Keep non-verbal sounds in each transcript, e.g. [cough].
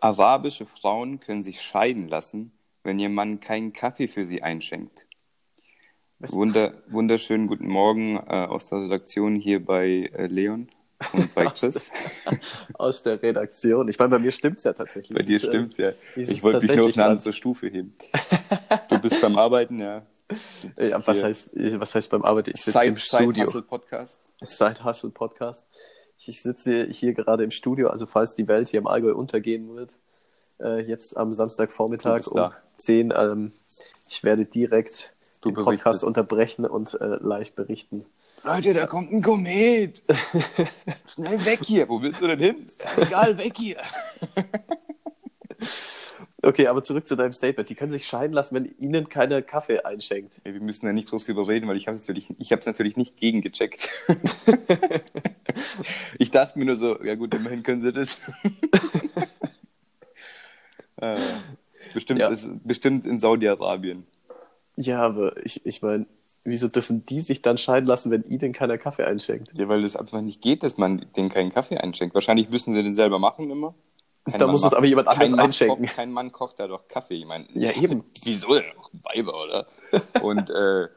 Arabische Frauen können sich scheiden lassen, wenn ihr Mann keinen Kaffee für sie einschenkt. Wunder, wunderschönen guten Morgen äh, aus der Redaktion hier bei äh, Leon und bei [laughs] Chris. Aus der Redaktion. Ich meine, bei mir stimmt's ja tatsächlich. Bei dir stimmt's ja. Wie Ich sieht's wollte mich nur auf eine andere Stufe heben. [laughs] Du bist beim Arbeiten, ja. Ja, was, heißt, was heißt beim Arbeiten? Ich sitze im Studio. Side Hustle Podcast. Side Hustle Podcast. Ich sitze hier gerade im Studio, also falls die Welt hier im Allgäu untergehen wird, äh, jetzt am Samstagvormittag um da. 10, ähm, ich werde direkt Du den Podcast berichtest. unterbrechen und äh, live berichten. Leute, da kommt ein Komet. [laughs] Schnell weg hier. Wo willst du denn hin? Egal, weg hier. Okay, aber zurück zu deinem Statement. Die können sich scheiden lassen, wenn ihnen keiner Kaffee einschenkt. Wir müssen da nicht groß drüber reden, weil ich habe es natürlich, ich habe es natürlich nicht gegengecheckt. [laughs] [laughs] ich dachte mir nur so, ja gut, immerhin können sie das. [laughs] äh, bestimmt, Ja. ist, bestimmt in Saudi-Arabien. Ja, aber ich, ich meine, wieso dürfen die sich dann scheiden lassen, wenn ihnen keiner Kaffee einschenkt? Ja, weil das einfach nicht geht, dass man denen keinen Kaffee einschenkt. Wahrscheinlich müssen sie den selber machen immer. Kein Da Mann muss es aber jemand anderes einschenken. Kocht, kein Mann kocht da doch Kaffee. Ich meine, Ja, eben. [laughs] Wieso denn? Auch Weiber, oder? Und äh,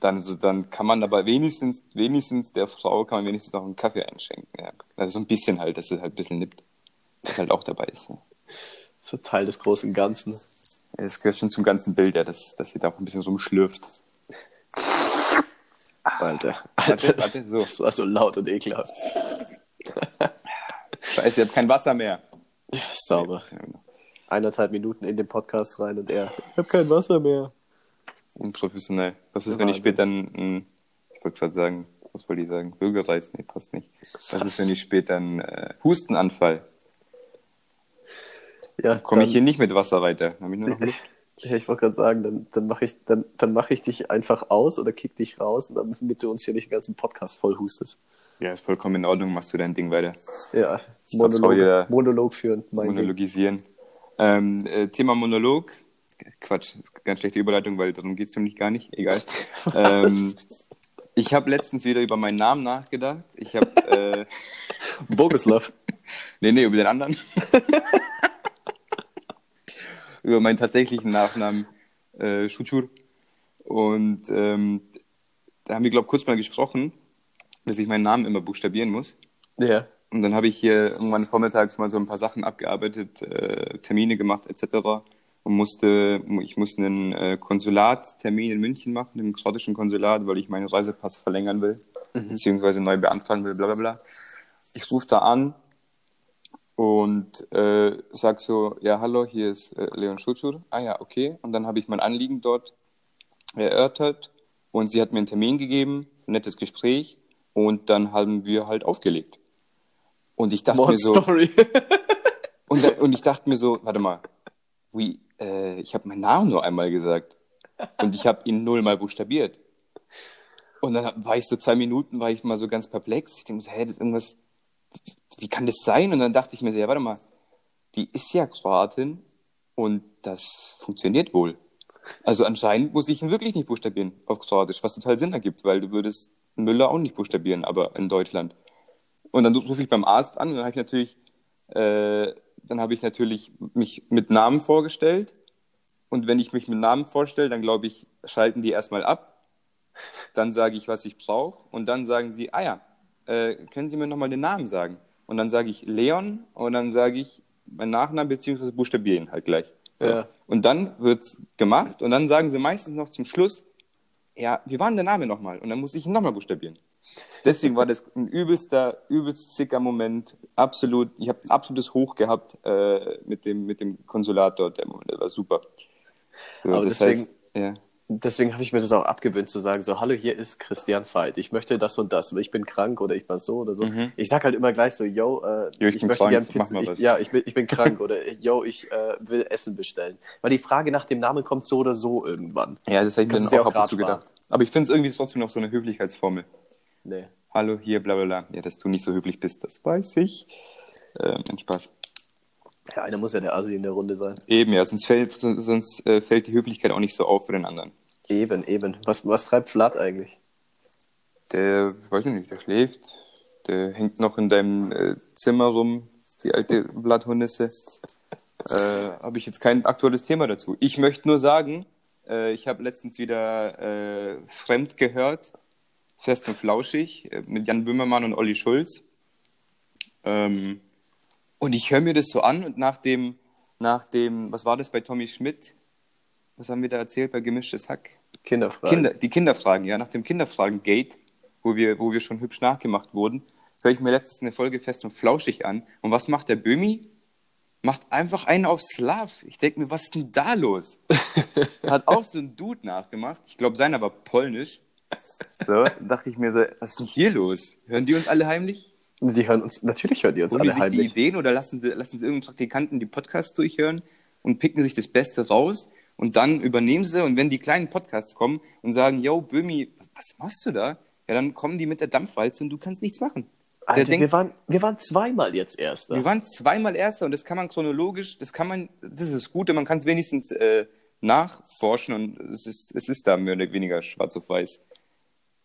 dann, so, dann kann man aber wenigstens, wenigstens der Frau kann man wenigstens noch einen Kaffee einschenken. Ja. Also so ein bisschen halt, dass es halt ein bisschen nippt. Das halt auch dabei ist. Ja. So Teil des großen Ganzen. Es gehört schon zum ganzen Bild, ja, dass, dass sie da auch ein bisschen rumschlürft. Alter. Warte, warte, so. Das war so laut und ekelhaft. Scheiße, ihr habt kein Wasser mehr. Sauber. Eineinhalb Minuten in den Podcast rein und er, ich habe kein Wasser mehr. Unprofessionell. Was ist, wenn ich Wahnsinn. später einen, einen ich wollte gerade sagen, was wollte ich sagen? Bürgerreiz? Nee, passt nicht. Was ist, wenn ich später einen äh, Hustenanfall? Ja, Komme ich hier nicht mit Wasser weiter? Hab ich nur noch Luft? [laughs] Ja, ich wollte gerade sagen, dann, dann mache ich, dann, dann mach ich dich einfach aus oder kick dich raus, und damit du uns hier nicht den ganzen Podcast voll hustest. Ja, ist vollkommen in Ordnung, machst du dein Ding weiter. Ja, Monolog, Monolog führen. Monologisieren. Ähm, äh, Thema Monolog. Quatsch, ist ganz schlechte Überleitung, weil darum geht's nämlich gar nicht. Egal. [laughs] ähm, ich habe letztens wieder über meinen Namen nachgedacht. Ich habe, äh, [laughs] Boguslav. [laughs] nee, nee, über den anderen. über meinen tatsächlichen Nachnamen, äh, Schuchur. Und ähm, da haben wir, glaube ich, kurz mal gesprochen, dass ich meinen Namen immer buchstabieren muss. Ja. Und dann habe ich hier irgendwann vormittags mal so ein paar Sachen abgearbeitet, äh, Termine gemacht etc. Und musste, ich musste einen äh, Konsulattermin in München machen, im kroatischen Konsulat, weil ich meinen Reisepass verlängern will, beziehungsweise neu beantragen will, bla bla bla. Ich rufe da an und äh, sag so, ja hallo, hier ist äh, Leon Schutschur. Ah ja, okay. Und dann habe ich mein Anliegen dort erörtert und sie hat mir einen Termin gegeben, ein nettes Gespräch und dann haben wir halt aufgelegt. Und ich dachte More mir so, Story. [laughs] und, und ich dachte mir so, warte mal, wie, äh, ich habe meinen Namen nur einmal gesagt und ich habe ihn nullmal buchstabiert. Und dann war ich so zwei Minuten, war ich mal so ganz perplex. Ich denke so, hä, das ist irgendwas, wie kann das sein? Und dann dachte ich mir so, ja, warte mal, die ist ja Kroatin und das funktioniert wohl. Also anscheinend muss ich ihn wirklich nicht buchstabieren auf Kroatisch, was total Sinn ergibt, weil du würdest Müller auch nicht buchstabieren, aber in Deutschland. Und dann rufe ich beim Arzt an und dann habe ich natürlich, äh, dann habe ich natürlich mich mit Namen vorgestellt. Und wenn ich mich mit Namen vorstelle, dann glaube ich, schalten die erstmal ab. Dann sage ich, was ich brauche. Und dann sagen sie, ah ja, äh, können Sie mir nochmal den Namen sagen? Und dann sage ich Leon und dann sage ich meinen Nachnamen beziehungsweise buchstabiere ihn halt gleich. So. Ja. Und dann wird's gemacht und dann sagen sie meistens noch zum Schluss, ja, wie war denn der Name nochmal? Und dann muss ich ihn nochmal buchstabieren. Deswegen war das ein übelster, übelst sicker Moment. Absolut, ich habe ein absolutes Hoch gehabt äh, mit, dem, mit dem Konsulat dort. Der Moment, war super. So, Aber deswegen- heißt, ja. Deswegen habe ich mir das auch abgewöhnt zu sagen, so, hallo, hier ist Christian Veit. Ich möchte das und das. Ich bin krank oder ich war so oder so. Mhm. Ich sag halt immer gleich so, yo, äh, Jo, ich bin möchte krank, gern so machen Pizza. Ich, ja, ich bin, ich bin krank [laughs] oder yo, ich äh, will Essen bestellen. Weil die Frage nach dem Namen kommt so oder so irgendwann. ja, das habe ich mir dann auch auch ab und zu gedacht. Aber ich finde es irgendwie trotzdem noch so eine Höflichkeitsformel. Nee. Hallo, hier, bla bla bla. Ja, dass du nicht so höflich bist, das weiß ich. Ähm, ein Spaß. Ja, einer muss ja der Asi in der Runde sein. Eben, ja, sonst fällt, sonst, äh, fällt die Höflichkeit auch nicht so auf für den anderen. Eben, eben. Was, was treibt Flat eigentlich? Der, weiß ich nicht, der schläft. Der hängt noch in deinem äh, Zimmer rum, die alte Blatthundisse. äh, habe ich jetzt kein aktuelles Thema dazu. Ich möchte nur sagen, äh, ich habe letztens wieder Fremd gehört, fest und flauschig, äh, mit Jan Böhmermann und Olli Schulz. Ähm, und ich höre mir das so an und nach dem, nach dem, was war das bei Tommy Schmidt? Was haben wir da erzählt bei Gemischtes Hack? Kinderfragen. Kinder, die Kinderfragen, ja, nach dem Kinderfragen-Gate, wo wir, wo wir schon hübsch nachgemacht wurden, höre ich mir letztens eine Folge fest und flauschig an. Und was macht der Böhmi? Macht einfach einen auf Slav. Ich denke mir, was ist denn da los? [laughs] Hat auch so ein Dude nachgemacht. Ich glaube, seiner war polnisch. So, dachte ich mir so, was ist denn hier los? Hören die uns alle heimlich? Die hören uns, natürlich hören die uns Holen die alle sich die heimlich. Ideen oder lassen sie, lassen sie irgendeinen Praktikanten die Podcasts durchhören und picken sich das Beste raus und dann übernehmen sie und wenn die kleinen Podcasts kommen und sagen, yo, Böhmi, was, was machst du da? Ja, dann kommen die mit der Dampfwalze und du kannst nichts machen. Alter, denkt, wir, waren, wir waren zweimal jetzt Erster. wir waren zweimal Erster und das kann man chronologisch, das kann man, das ist das Gute, man kann es wenigstens äh, nachforschen und es ist, es ist da mehr oder weniger schwarz auf weiß.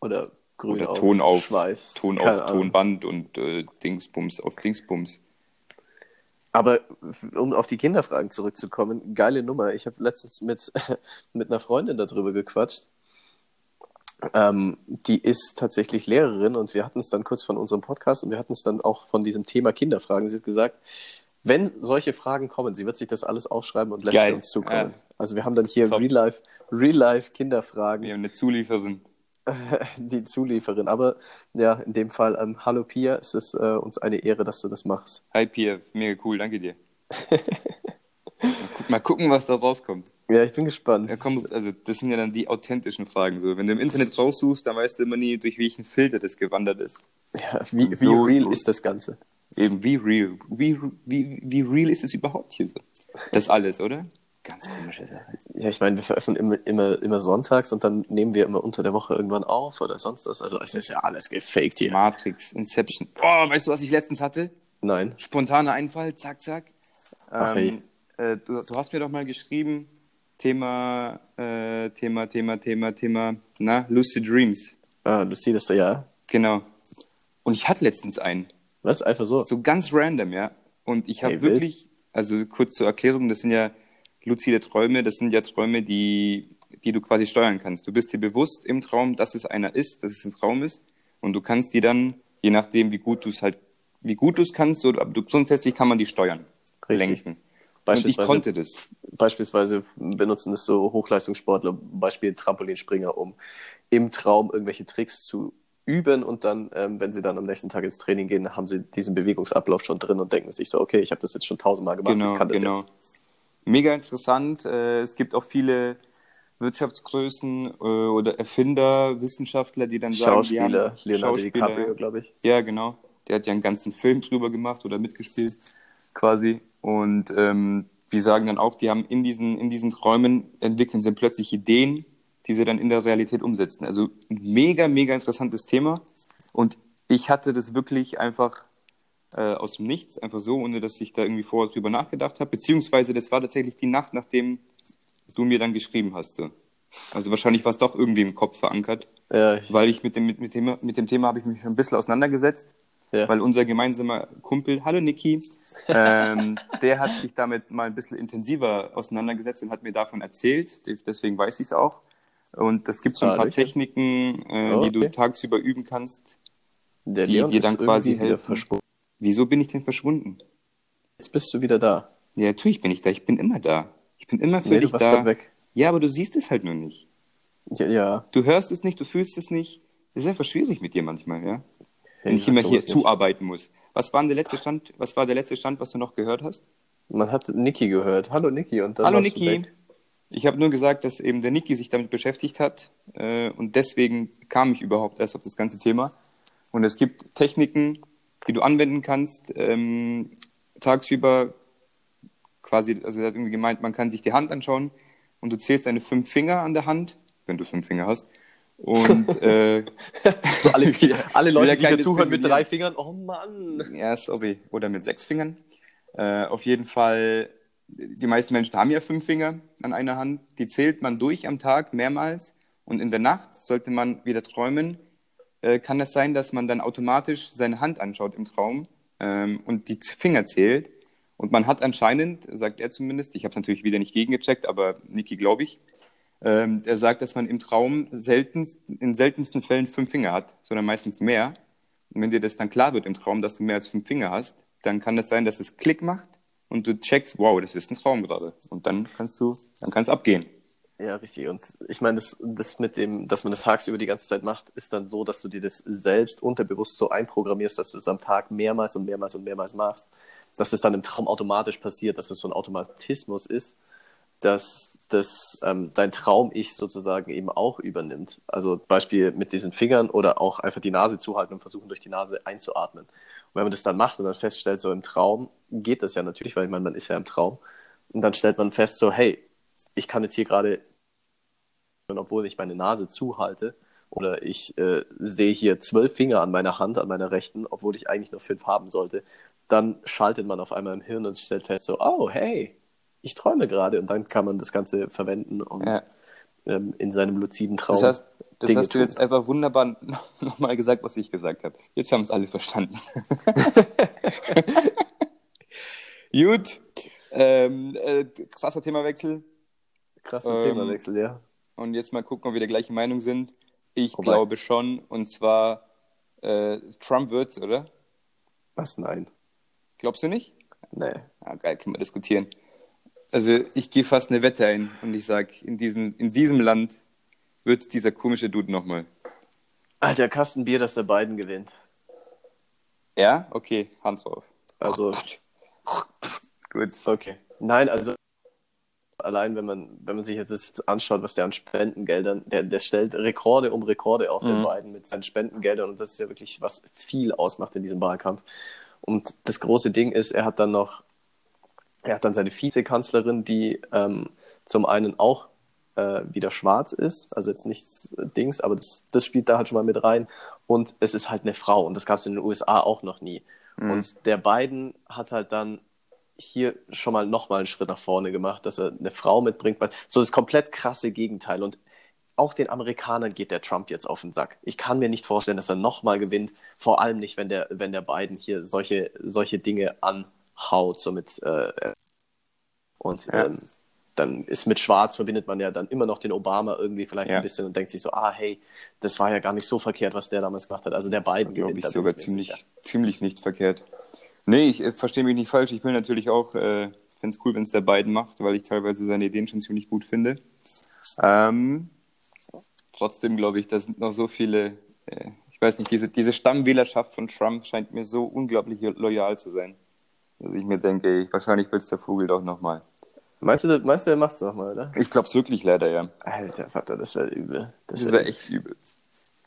Oder grün Oder auf Ton auf, Schweiß. Ton Keine auf Ahnung. Tonband und äh, Dingsbums auf Dingsbums. Aber um auf die Kinderfragen zurückzukommen, geile Nummer. Ich habe letztens mit, [laughs] mit einer Freundin darüber gequatscht. Ähm, die ist tatsächlich Lehrerin und wir hatten es dann kurz von unserem Podcast und wir hatten es dann auch von diesem Thema Kinderfragen. Sie hat gesagt, wenn solche Fragen kommen, sie wird sich das alles aufschreiben und lässt Geil. sie uns zukommen. Ja. Also wir haben dann hier Top. Real-Life Real Kinderfragen, Wir haben eine Zulieferin. [laughs] die Zulieferin. Aber ja, in dem Fall, ähm, hallo Pia, es ist äh, uns eine Ehre, dass du das machst. Hi Pierre, mega cool, danke dir. mal, [laughs] guck, mal gucken, was da rauskommt. Ja, ich bin gespannt. Da kommt, also das sind ja dann die authentischen Fragen. So, wenn du im Internet raussuchst, dann weißt du immer nie, durch welchen Filter das gewandert ist. Ja, wie, wie So real ist das Ganze? Eben, wie real, wie, wie, wie real ist es überhaupt hier so? Das alles, oder? Ganz komische Sache. Ja, ich meine, wir veröffentlichen immer, immer, immer sonntags und dann nehmen wir immer unter der Woche irgendwann auf oder sonst was. Also es ist ja alles gefaked hier. Matrix, Inception. Oh, weißt du, was ich letztens hatte? Nein. Spontaner Einfall, zack, zack. Ach, Ähm, äh, du, du hast mir doch mal geschrieben, Thema, äh, Thema, Thema, Thema, Thema, na, Lucid Dreams. Ah, lucides ja. Genau. Und ich hatte letztens einen. Was? Einfach so? So ganz random, ja. Und ich habe Hey, wirklich, also kurz zur Erklärung, das sind ja luzide Träume, das sind ja Träume, die, die du quasi steuern kannst. Du bist dir bewusst im Traum, dass es einer ist, dass es ein Traum ist. Und du kannst die dann, je nachdem, wie gut du es halt, wie gut du es kannst, oder, aber du, grundsätzlich kann man die steuern, Richtig. lenken. Und ich konnte das. Beispielsweise benutzen es so Hochleistungssportler, Beispiel Trampolinspringer, um im Traum irgendwelche Tricks zu üben und dann, ähm, wenn sie dann am nächsten Tag ins Training gehen, haben sie diesen Bewegungsablauf schon drin und denken sich so, okay, ich habe das jetzt schon tausendmal gemacht, Genau, ich kann das genau. jetzt. Mega interessant. Äh, es gibt auch viele Wirtschaftsgrößen äh, oder Erfinder, Wissenschaftler, die dann sagen, Schauspieler, haben, Leonardo Schauspieler, DiCaprio, glaube ich. Ja, genau. Der hat ja einen ganzen Film drüber gemacht oder mitgespielt, quasi. Und ähm, die sagen dann auch, die haben in diesen, in diesen Träumen entwickeln sie plötzlich Ideen, die sie dann in der Realität umsetzen. Also ein mega, mega interessantes Thema. Und ich hatte das wirklich einfach äh, aus dem Nichts, einfach so, ohne dass ich da irgendwie vorher drüber nachgedacht habe. Beziehungsweise das war tatsächlich die Nacht, nachdem du mir dann geschrieben hast. So. Also wahrscheinlich war es doch irgendwie im Kopf verankert, Ja, ich, weil ich mit dem, mit, mit dem, mit dem Thema habe ich mich schon ein bisschen auseinandergesetzt ja. weil unser gemeinsamer Kumpel, hallo Niki, ähm, [laughs] der hat sich damit mal ein bisschen intensiver auseinandergesetzt und hat mir davon erzählt. Deswegen weiß ich es auch. Und es gibt so ein Ah, paar. Techniken, äh, Oh, die du okay. tagsüber üben kannst. der die dir dann quasi helfen. Wieso bin ich denn verschwunden? Jetzt bist du wieder da. Ja, natürlich bin ich da. Ich bin immer da. Ich bin immer für Nee, du dich warst da. weg. Ja, aber du siehst es halt nur nicht. Ja, ja. Du hörst es nicht, du fühlst es nicht. Es ist einfach schwierig mit dir manchmal, ja. Wenn ich immer hier zuarbeiten muss. Was war denn der letzte Stand? Was war der letzte Stand, was du noch gehört hast? Man hat Niki gehört. Hallo Niki. Und dann Hallo du Niki. Ich habe nur gesagt, dass eben der Niki sich damit beschäftigt hat äh, und deswegen kam ich überhaupt erst auf das ganze Thema. Und es gibt Techniken, die du anwenden kannst, ähm, tagsüber quasi, also er hat irgendwie gemeint, man kann sich die Hand anschauen und du zählst deine fünf Finger an der Hand, wenn du fünf Finger hast. Und [laughs] äh, So alle, [laughs] alle Leute, die hier zuhören mit drei Fingern. Oh Mann. Ja, sorry. Oder mit sechs Fingern. Äh, auf jeden Fall, die meisten Menschen haben ja fünf Finger an einer Hand. Die zählt man durch am Tag mehrmals. Und in der Nacht sollte man wieder träumen. Äh, kann es sein, dass man dann automatisch seine Hand anschaut im Traum ähm, und die Finger zählt. Und man hat anscheinend, sagt er zumindest, ich habe es natürlich wieder nicht gegengecheckt, aber Niki glaube ich, ähm, er sagt, dass man im Traum seltenst, in seltensten Fällen fünf Finger hat, sondern meistens mehr. Und wenn dir das dann klar wird im Traum, dass du mehr als fünf Finger hast, dann kann das sein, dass es Klick macht und du checkst, wow, das ist ein Traum gerade. Und dann kannst du, dann kann es abgehen. Ja, richtig. Und ich meine, das, das mit dem, dass man das tagsüber die ganze Zeit macht, ist dann so, dass du dir das selbst unterbewusst so einprogrammierst, dass du es am Tag mehrmals und mehrmals und mehrmals machst, dass es dann im Traum automatisch passiert, dass es so ein Automatismus ist, dass das ähm, dein Traum-Ich sozusagen eben auch übernimmt. Also Beispiel mit diesen Fingern oder auch einfach die Nase zuhalten und versuchen durch die Nase einzuatmen. Und wenn man das dann macht und dann feststellt, so im Traum geht das ja natürlich, weil ich meine, man ist ja im Traum. Und dann stellt man fest, so, hey, ich kann jetzt hier gerade, obwohl ich meine Nase zuhalte, oder ich äh, sehe hier zwölf Finger an meiner Hand, an meiner rechten, obwohl ich eigentlich nur fünf haben sollte, dann schaltet man auf einmal im Hirn und stellt fest, so, oh, hey, ich träume gerade. Und dann kann man das Ganze verwenden und ja. ähm, in seinem luziden Traum. Das heißt, das Dinge hast du tun. jetzt einfach wunderbar [laughs] nochmal gesagt, was ich gesagt habe. Jetzt haben es alle verstanden. [laughs] [laughs] Gut. Ähm, äh, krasser Themawechsel. Krasser ähm, Themawechsel, ja. Und jetzt mal gucken, ob wir der gleichen Meinung sind. Ich Wobei. glaube schon. Und zwar, äh, Trump wird's, oder? Was? Nein. Glaubst du nicht? Nee. Ah, geil, können wir diskutieren. Also ich gehe fast eine Wette ein und ich sage, in diesem, in diesem Land wird dieser komische Dude nochmal. Alter, Kastenbier, dass der beiden gewinnt. Ja? Okay, Hand drauf. Also. Gut. Okay. Nein, also allein wenn man, wenn man sich jetzt anschaut, was der an Spendengeldern, der, der stellt Rekorde um Rekorde auf mhm. den beiden mit seinen Spendengeldern und das ist ja wirklich, was viel ausmacht in diesem Wahlkampf. Und das große Ding ist, er hat dann noch, er hat dann seine Vizekanzlerin, die ähm, zum einen auch äh, wieder schwarz ist, also jetzt nichts Dings, aber das, das spielt da halt schon mal mit rein. Und es ist halt eine Frau und das gab es in den USA auch noch nie. Mhm. Und der Biden hat halt dann hier schon mal nochmal einen Schritt nach vorne gemacht, dass er eine Frau mitbringt. So das komplett krasse Gegenteil. Und auch den Amerikanern geht der Trump jetzt auf den Sack. Ich kann mir nicht vorstellen, dass er nochmal gewinnt. Vor allem nicht, wenn der, wenn der Biden hier solche, solche Dinge anhaut, so mit äh, und ja. ähm, dann ist mit Schwarz verbindet man ja dann immer noch den Obama irgendwie vielleicht ja. ein bisschen und denkt sich so, ah hey, das war ja gar nicht so verkehrt, was der damals gemacht hat. Also der Biden glaube ich sogar ziemlich, ziemlich nicht verkehrt. Nee, ich äh, verstehe mich nicht falsch. Ich will natürlich auch, äh, fände es cool, wenn es der beiden macht, weil ich teilweise seine Ideen schon ziemlich gut finde. Ähm, trotzdem glaube ich, da sind noch so viele, äh, ich weiß nicht, diese, diese Stammwählerschaft von Trump scheint mir so unglaublich loyal zu sein, dass ich mir denke, ich, wahrscheinlich will es der Vogel doch nochmal. Meinst du, meinst du, er macht es nochmal, oder? Ich glaube es wirklich leider, ja. Alter Vater, das wäre übel. Das, das wäre wär echt übel.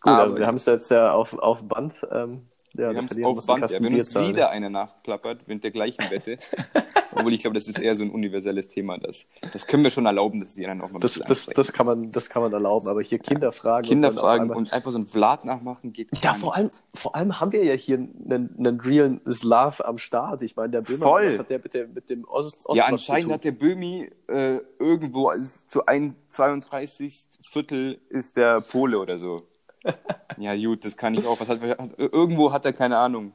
Gut, aber wir haben es jetzt ja auf, auf Band. Ähm, ja, wir haben es auf Band. Ja. Wenn uns wieder eine nachklappert mit der gleichen Wette, [laughs] obwohl ich glaube, das ist eher so ein universelles Thema. Das, das können wir schon erlauben, dass die anderen auch mal das, das, das, kann man, das kann man erlauben, aber hier Kinderfragen. Kinderfragen und, und, einfach so ein Vlad nachmachen geht Ja, vor allem, vor allem haben wir ja hier einen, einen realen Slav am Start. Ich meine, der Böhmi, was hat der mit dem, mit dem Ost, Ost Ja, anscheinend hat der Böhmi äh, irgendwo also zu ein 32 Viertel ist der Pole oder so. Ja, gut, das kann ich auch. Was hat, irgendwo hat er keine Ahnung.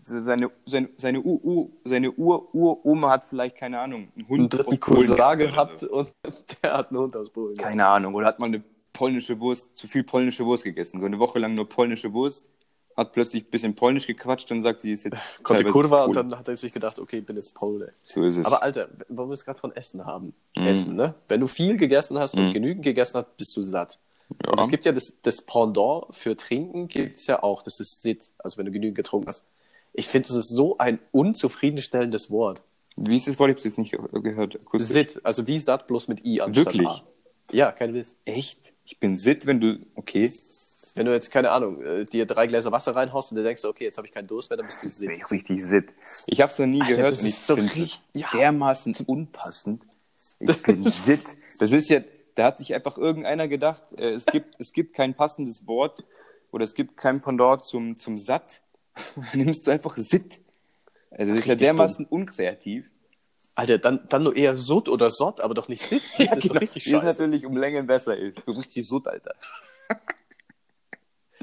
Seine, seine, seine, U, seine Ur-Uroma hat vielleicht, keine Ahnung, einen Hund einen aus Polen gehabt, so. und [laughs] der hat einen Hund aus Polen. Keine Ahnung. Oder hat man eine polnische Wurst, zu viel polnische Wurst gegessen. So eine Woche lang nur polnische Wurst, hat plötzlich ein bisschen polnisch gequatscht und sagt, sie ist jetzt. [laughs] Kommt die Kurve und dann hat er sich gedacht, okay, ich bin jetzt Pole. So ist es. Aber Alter, wo wir es gerade von Essen haben. Mm. Essen, ne? Wenn du viel gegessen hast mm. und mhm. genügend gegessen hast, bist du satt. Ja. Und es gibt ja das, das Pendant für Trinken, gibt es ja auch, das ist Sit, also wenn du genügend getrunken hast. Ich finde, das ist so ein unzufriedenstellendes Wort. Wie ist das Wort? Ich habe es jetzt nicht gehört. Akustisch. Sit, also wie satt, bloß mit I anstatt Wirklich? A. Ja, kein Witz. Echt? Ich bin Sit, wenn du, okay. Wenn du jetzt, keine Ahnung, äh, dir drei Gläser Wasser reinhaust und du denkst, okay, jetzt habe ich keinen Durst mehr, dann bist du Sit. Ich richtig Sit. Ich habe es noch nie Alter, gehört das ist so richtig, ja. dermaßen unpassend. Ich bin [laughs] Sit. Das ist ja, da hat sich einfach irgendeiner gedacht, äh, es, gibt, es gibt kein passendes Wort oder es gibt kein Pendant zum, zum Satt. [laughs] Dann nimmst du einfach Sit. Also das ist ja dermaßen dumm. unkreativ. Alter, dann, dann nur eher Sud oder Sott, aber doch nicht Sit. [laughs] ja, das ist genau. richtig scheiße. ist natürlich um Längen besser. Ist. Du richtig Sud, Alter. [laughs]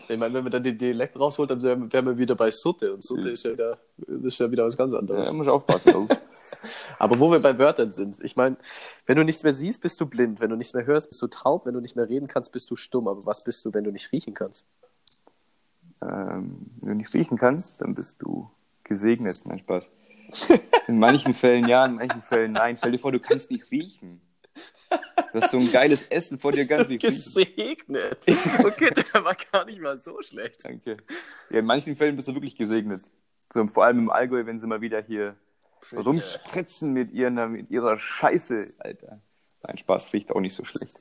Ich meine, wenn man dann den Dialekt rausholt, dann wären wär wir wieder bei Sutte. Und Sutte ist, ja wieder, das ist ja wieder was ganz anderes. Ja, muss ich aufpassen. [laughs] Aber wo wir bei Wörtern sind, ich meine, wenn du nichts mehr siehst, bist du blind. Wenn du nichts mehr hörst, bist du taub. Wenn du nicht mehr reden kannst, bist du stumm. Aber was bist du, wenn du nicht riechen kannst? ähm, wenn du nicht riechen kannst, dann bist du gesegnet. Nein, Spaß. In manchen Fällen ja, in manchen Fällen nein. Stell dir vor, du kannst nicht riechen. Du hast so ein geiles Essen vor [laughs] dir, riechen. gesegnet. [laughs] Okay, der war gar nicht mal so schlecht. Danke. Ja, in manchen Fällen bist du wirklich gesegnet. So, vor allem im Allgäu, wenn sie mal wieder hier rumspritzen mit, ihren, mit ihrer Scheiße, Alter. Nein, Spaß riecht auch nicht so schlecht.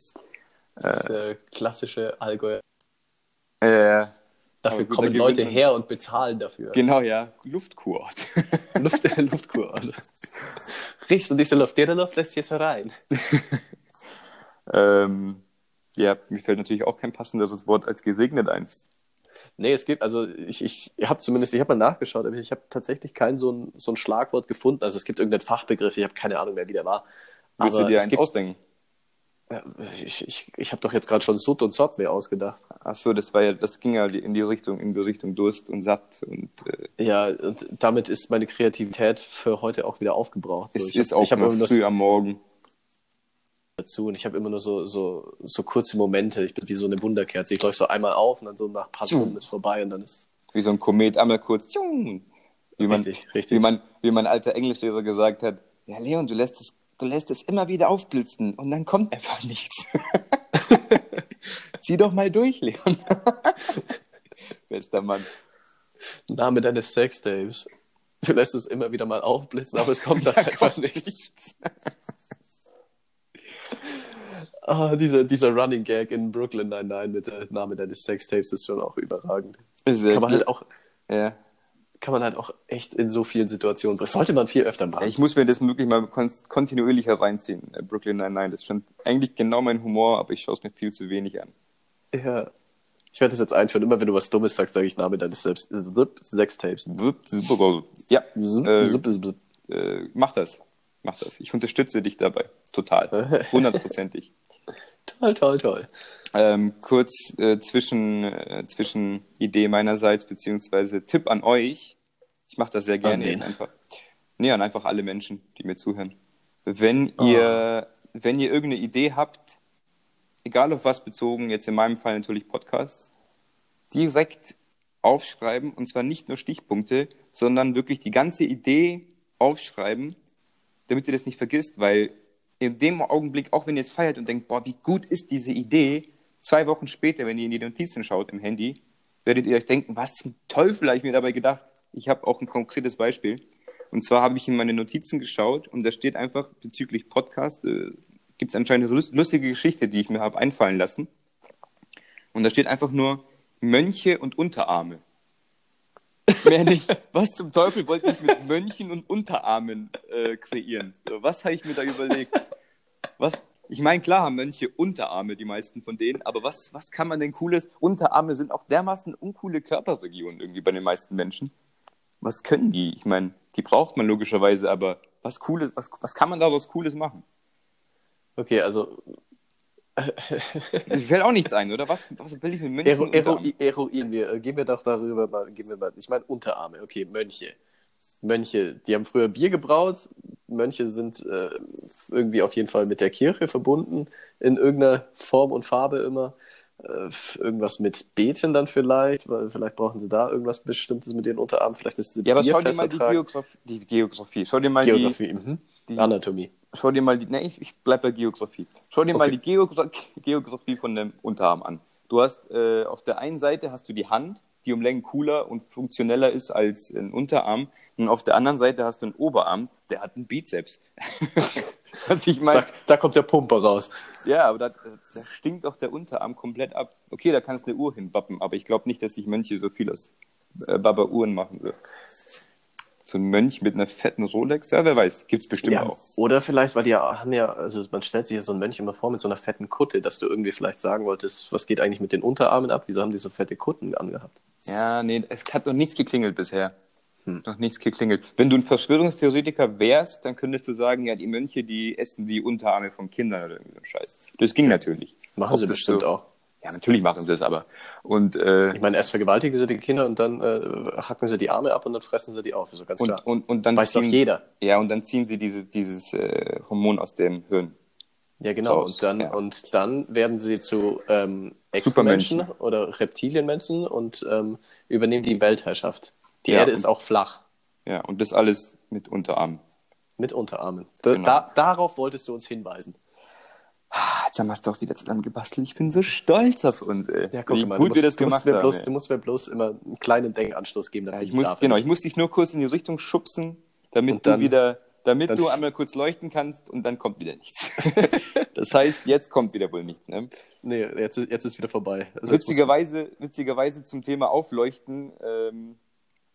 Das ist der klassische Allgäu. Äh, Dafür gut, kommen da Leute her und bezahlen dafür. genau, ja. Luftkurort. Luft, [laughs] Luftkur. Riechst du diese Luft? Ihre Luft lässt jetzt herein. Ähm, ja, mir fällt natürlich auch kein passenderes Wort als gesegnet ein. Nee, es gibt, also ich, ich habe zumindest, ich habe mal nachgeschaut, aber ich habe tatsächlich kein so ein, so ein Schlagwort gefunden. Also es gibt irgendeinen Fachbegriff, ich habe keine Ahnung mehr, wie der war. Willst aber du dir eins gibt, ausdenken? Ich ich, ich habe doch jetzt gerade schon Sud und Sot mir ausgedacht. Ach so, das war ja, das ging ja in die Richtung, in die Richtung Durst und satt und äh, Ja, und damit ist meine Kreativität für heute auch wieder aufgebraucht. So, es ich ist hab, auch ich früh so am Morgen. Dazu und ich habe immer nur so, so, so kurze Momente. Ich bin wie so eine Wunderkerze. Ich läufe so einmal auf und dann so nach ein paar Stunden ist vorbei und dann ist Wie so ein Komet, einmal kurz. tschung. Wie man, Richtig, richtig. Wie man, wie mein alter Englischlehrer gesagt hat, ja Leon, du lässt es, du lässt es immer wieder aufblitzen und dann kommt einfach nichts. [laughs] Zieh doch mal durch, Leon. [laughs] Bester Mann. Name deines Sextapes. Du lässt es immer wieder mal aufblitzen, aber es kommt dann einfach nichts. Ah, dieser, dieser Running Gag in Brooklyn Nine-Nine mit der Name deines Sextapes ist schon auch überragend. Sehr Kann man gut. halt auch, ja. kann man halt auch echt in so vielen Situationen bringen. Sollte man viel öfter machen. Ich muss mir das wirklich mal kon kontinuierlich hereinziehen. Äh, Brooklyn Nine-Nine, das ist schon eigentlich genau mein Humor, aber ich schaue es mir viel zu wenig an. Ja. Ich werde das jetzt einführen. Immer wenn du was Dummes sagst, sage ich Name deines Selbst Sextapes. Ja, äh, äh, mach das. Mach das. Ich unterstütze dich dabei. Total. [laughs] Hundertprozentig. Toll, toll, toll. ähm, kurz äh, zwischen, äh, zwischen Idee meinerseits, beziehungsweise Tipp an euch. Ich mache das sehr gerne jetzt einfach. Nee, an einfach alle Menschen, die mir zuhören. Wenn ihr, wenn ihr irgendeine Idee habt, egal auf was bezogen, jetzt in meinem Fall natürlich Podcast, direkt aufschreiben und zwar nicht nur Stichpunkte, sondern wirklich die ganze Idee aufschreiben, damit ihr das nicht vergisst, weil in dem Augenblick, auch wenn ihr es feiert und denkt, boah, wie gut ist diese Idee, zwei Wochen später, wenn ihr in die Notizen schaut im Handy, werdet ihr euch denken, was zum Teufel habe ich mir dabei gedacht? Ich habe auch ein konkretes Beispiel. Und zwar habe ich in meine Notizen geschaut und da steht einfach bezüglich Podcast, äh, gibt es anscheinend eine lus- lustige Geschichte, die ich mir habe einfallen lassen. Und da steht einfach nur Mönche und Unterarme. Mehr nicht. Was zum Teufel wollte ich mit Mönchen und Unterarmen äh, kreieren? Was habe ich mir da überlegt? Was? Ich meine, klar haben Mönche Unterarme, die meisten von denen, aber was, was kann man denn Cooles? Unterarme sind auch dermaßen uncoole Körperregionen irgendwie bei den meisten Menschen. Was können die? Ich meine, die braucht man logischerweise, aber was Cooles, was, was kann man daraus Cooles machen? Okay, also Es fällt auch nichts ein, oder? Was, was will ich mit Mönchen Ero, eruieren wir. Äh, Gehen wir doch darüber mal. Gehen wir mal. Ich meine Unterarme. Okay, Mönche. Mönche, die haben früher Bier gebraut. Mönche sind äh, irgendwie auf jeden Fall mit der Kirche verbunden, in irgendeiner Form und Farbe immer. Äh, irgendwas mit Beten dann vielleicht, weil vielleicht brauchen sie da irgendwas Bestimmtes mit ihren Unterarmen. Vielleicht müssen sie Ja, aber schau dir mal die. Geografie, die Geografie. Schau dir mal Geografie. Mhm. Die- Anatomie. schau dir mal die, ne, ich, ich bleib bei Geografie. Schau dir mal Okay. die Geogra Geografie von dem Unterarm an. Du hast, äh, auf der einen Seite hast du die Hand, die um Längen cooler und funktioneller ist als ein Unterarm. Und auf der anderen Seite hast du einen Oberarm, der hat einen Bizeps. [laughs] Was ich meine, Da, da kommt der Pumper raus. ja, aber da, da stinkt doch der Unterarm komplett ab. Okay, da kannst du eine Uhr hinbappen, aber ich glaube nicht, dass sich Mönche so viel aus äh, Baba-Uhren machen würden. So ein Mönch mit einer fetten Rolex, ja, wer weiß, gibt's bestimmt Ja, auch. oder vielleicht, weil die haben ja, also man stellt sich ja so ein Mönch immer vor mit so einer fetten Kutte, dass du irgendwie vielleicht sagen wolltest, was geht eigentlich mit den Unterarmen ab? Wieso haben die so fette Kutten angehabt? Ja, nee, es hat noch nichts geklingelt bisher. Hm. Noch nichts geklingelt. Wenn du ein Verschwörungstheoretiker wärst, dann könntest du sagen, ja, die Mönche, die essen die Unterarme von Kindern oder irgendwie so ein Scheiß. Das ging natürlich. Machen Ob sie bestimmt so, auch. Ja, natürlich machen sie es aber. Und, äh, Ich meine, erst vergewaltigen sie die Kinder und dann äh, hacken sie die Arme ab und dann fressen sie die auf. Ist so ganz klar. und, und, und dann Weiß doch ziehen, jeder. Ja, und dann ziehen sie diese, dieses äh, Hormon aus dem Hirn. Ja, genau. raus, Und dann, ja. und dann werden sie zu ähm. Echsenmenschen oder Reptilienmenschen und ähm, übernehmen die Weltherrschaft. Die Ja, Erde und- ist auch flach Ja, und das alles mit Unterarmen. mit Unterarmen. Da, Genau. da, darauf wolltest du uns hinweisen. Jetzt haben wir es doch wieder zusammengebastelt. Ich bin so stolz auf uns, ey. Ja, guck Wie mal, gut wir musst, das gemacht mir haben. bloß, ey. du musst mir bloß immer einen kleinen Denkanstoß geben. damit ich muss, darf genau, ich muss dich nur kurz in die Richtung schubsen, damit dann- du wieder, damit dann- du einmal kurz leuchten kannst und dann kommt wieder nichts. [laughs] das heißt, jetzt kommt wieder wohl nichts. Ne? Nee, jetzt, ist- jetzt ist wieder vorbei. Also Witzigerweise, witzigerweise zum Thema Aufleuchten ähm,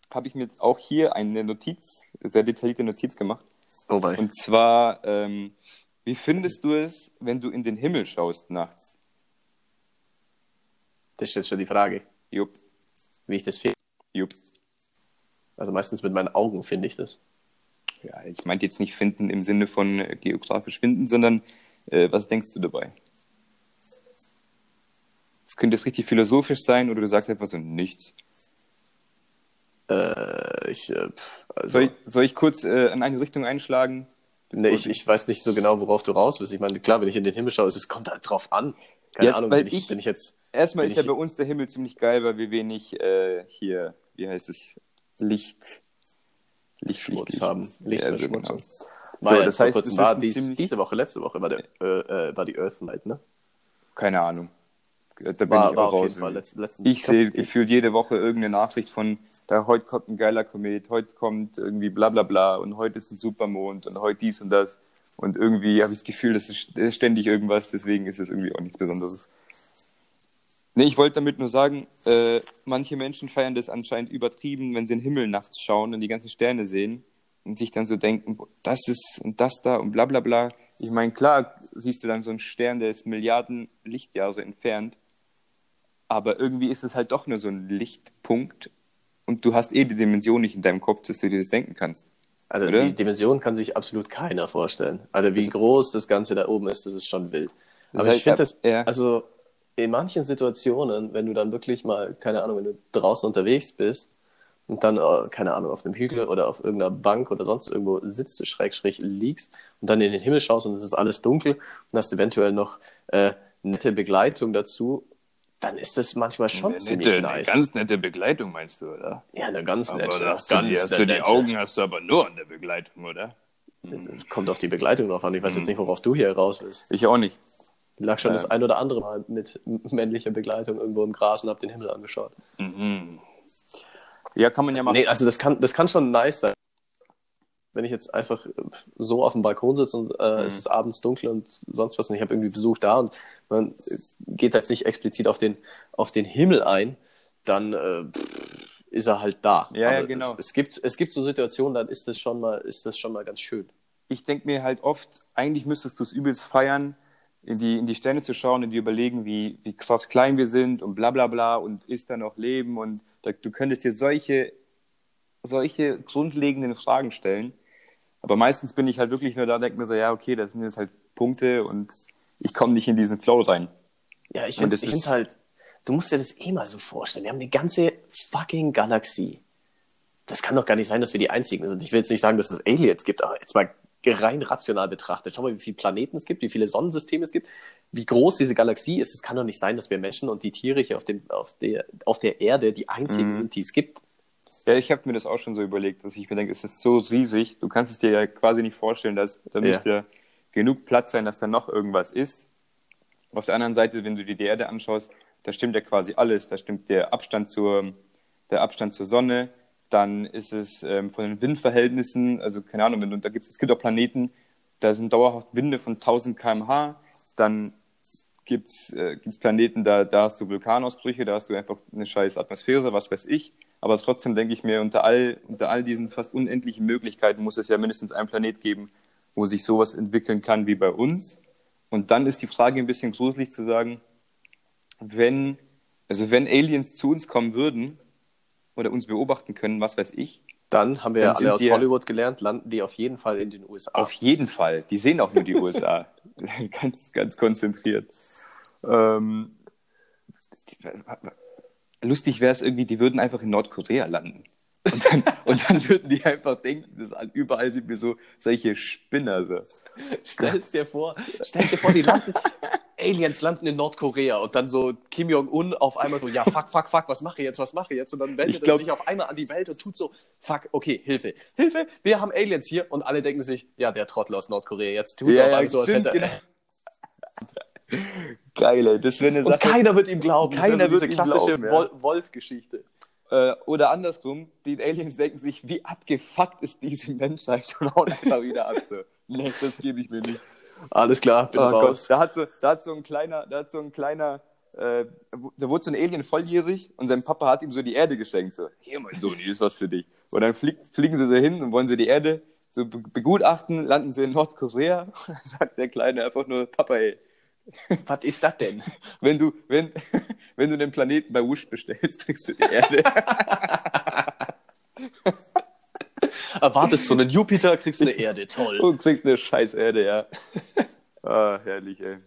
habe ich mir jetzt auch hier eine Notiz, sehr detaillierte Notiz gemacht. Oh, wei. Und zwar, ähm, wie findest du es, wenn du in den Himmel schaust nachts? das ist jetzt schon die Frage, Jupp, wie ich das finde. jupp. Also meistens mit meinen Augen finde ich das. Ja, ich meinte jetzt nicht finden im Sinne von äh, geografisch finden, sondern äh, was denkst du dabei? Es könnte jetzt richtig philosophisch sein oder du sagst einfach so nichts. Äh, ich, äh, also, Soll ich, soll ich kurz äh, in eine Richtung einschlagen? Nee, ich, ich weiß nicht so genau, worauf du raus willst. Ich meine, klar, wenn ich in den Himmel schaue, es kommt halt drauf an. Keine Ja, Ahnung, weil wenn ich, wenn ich jetzt Erstmal Bin ist ja bei uns der Himmel ziemlich geil, weil wir wenig äh, hier, wie heißt es, Licht, Licht, Schmutz haben. Licht, also, Lichtverschmutzung. genau. So, ja das heißt, es war dies, ziemlich- diese Woche, letzte Woche war, der, äh, äh, war die Earth Night, ne? Keine Ahnung. Da bin War, ich war auch raus. Letzten, letzten, Ich sehe gefühlt jede Woche irgendeine Nachricht von, da heute kommt ein geiler Komet, heute kommt irgendwie bla bla bla und heute ist ein Supermond und heute dies und das. Und irgendwie habe ich das Gefühl, das ist ständig irgendwas, deswegen ist es irgendwie auch nichts Besonderes. Nee, ich wollte damit nur sagen, äh, manche Menschen feiern das anscheinend übertrieben, wenn sie den Himmel nachts schauen und die ganzen Sterne sehen und sich dann so denken, das ist und das da und bla bla bla. Ich meine, klar siehst du dann so einen Stern, der ist Milliarden Lichtjahre entfernt, aber irgendwie ist es halt doch nur so ein Lichtpunkt und du hast eh die Dimension nicht in deinem Kopf, dass du dir das denken kannst. Also Oder? die Dimension kann sich absolut keiner vorstellen. Also wie Das- groß das Ganze da oben ist, das ist schon wild. Aber ich heißt, finde das, ja. also in manchen Situationen, wenn du dann wirklich mal, keine Ahnung, wenn du draußen unterwegs bist und dann, äh, keine Ahnung, auf einem Hügel oder auf irgendeiner Bank oder sonst irgendwo sitzt, schrägstrich liegst und dann in den Himmel schaust und es ist alles dunkel und hast eventuell noch äh, nette Begleitung dazu, dann ist das manchmal schon ziemlich nice. ganz nette Begleitung, meinst du, oder? ja, eine ganz Aber nette. da hast du, ganz die, hast du die nette. Augen hast du aber nur an der Begleitung, oder? Kommt auf die Begleitung drauf an. Ich weiß jetzt nicht, worauf du hier raus willst. Ich auch nicht. Ich lag schon das Ähm. ein oder andere Mal mit männlicher Begleitung irgendwo im Gras und hab den Himmel angeschaut. Mhm. Ja, kann man ja machen. Nee, also das kann, das kann schon nice sein. Wenn ich jetzt einfach äh, so auf dem Balkon sitze und äh, Mhm. es ist abends dunkel und sonst was und ich habe irgendwie Besuch da und man äh, geht jetzt nicht explizit auf den, auf den Himmel ein, dann äh, ist er halt da. Ja, ja, genau. Es, es, gibt, es gibt so Situationen, dann ist das schon mal, ist das schon mal ganz schön. ich denke mir halt oft, eigentlich müsstest du es übelst feiern, in die, in die Sterne zu schauen und dir überlegen, wie, wie krass klein wir sind und bla bla bla und ist da noch Leben und da, du könntest dir solche, solche grundlegenden Fragen stellen. Aber meistens bin ich halt wirklich nur da, denke mir so, ja, okay, das sind jetzt halt Punkte und ich komme nicht in diesen Flow rein. Ja, ich finde find halt, du musst dir das eh mal so vorstellen. Wir haben eine ganze fucking Galaxie. Das kann doch gar nicht sein, dass wir die einzigen sind. Ich will jetzt nicht sagen, dass es Aliens gibt, aber jetzt mal rein rational betrachtet. Schau mal, wie viele Planeten es gibt, wie viele Sonnensysteme es gibt, wie groß diese Galaxie ist. Es kann doch nicht sein, dass wir Menschen und die Tiere hier auf, dem, auf, der, auf der Erde die einzigen Mhm. sind, die es gibt. Ja, ich habe mir das auch schon so überlegt, dass ich mir denke, es ist so riesig, du kannst es dir ja quasi nicht vorstellen, dass da Ja. müsste ja genug Platz sein, dass da noch irgendwas ist. Auf der anderen Seite, wenn du dir die Erde anschaust, da stimmt ja quasi alles. Da stimmt der Abstand zur, der Abstand zur Sonne, dann ist es ähm, von den Windverhältnissen, also keine Ahnung, wenn du, da gibt's, es gibt auch Planeten, da sind dauerhaft Winde von 1000 km/h, dann gibt's äh, gibt's Planeten, da, da hast du Vulkanausbrüche, da hast du einfach eine scheiß Atmosphäre, was weiß ich. Aber trotzdem denke ich mir, unter all, unter all diesen fast unendlichen Möglichkeiten muss es ja mindestens einen Planet geben, wo sich sowas entwickeln kann wie bei uns. Und dann ist die Frage ein bisschen gruselig zu sagen, wenn, also wenn Aliens zu uns kommen würden oder uns beobachten können, was weiß ich, Dann haben wir Dann ja alle aus die- Hollywood gelernt, landen die auf jeden Fall in den USA. Auf jeden Fall. Die sehen auch nur die USA. [laughs] ganz, ganz konzentriert. Ähm, lustig wäre es irgendwie, die würden einfach in Nordkorea landen. Und dann, [laughs] und dann würden die einfach denken, dass überall sind wir so solche Spinner. So. Stell es dir vor, stell dir vor, die landen, Aliens landen in Nordkorea und dann so Kim Jong-un auf einmal so, ja, fuck, fuck, fuck, was mache ich jetzt, was mache ich jetzt? Und dann wendet glaub- er sich auf einmal an die Welt und tut so, fuck, okay, Hilfe, Hilfe, wir haben Aliens hier und alle denken sich, ja, der Trottel aus Nordkorea, jetzt tut er auf einmal so, als hätte er... genau. [laughs] Geil, ey. Das wäre eine Und Sache. keiner wird ihm glauben. Keiner das ist wird diese klassische glauben, ja. Wol Wolf-Geschichte. Äh, oder andersrum, die Aliens denken sich, wie abgefuckt ist diese Menschheit [laughs] und hauen einfach wieder ab. So. Nee, das gebe ich mir nicht. Alles klar, bin Oh raus. Gott, da hat so, da hat so ein kleiner, da hat so ein kleiner, äh, da wurde so ein Alien volljährig und sein Papa hat ihm so die Erde geschenkt. So, hier mein Sohn, hier ist was für dich. Und dann fliegt, fliegen sie so hin und wollen sie die Erde so be- begutachten, landen sie in Nordkorea [laughs] und dann sagt der Kleine einfach nur, Papa, ey, [laughs] Was ist das denn? wenn du, wenn, [laughs] wenn du den Planeten bei Wush bestellst, kriegst du die Erde. [laughs] Erwartest du einen Jupiter, kriegst eine Erde. Toll. und kriegst eine scheiß Erde, ja. Ah, herrlich, ey.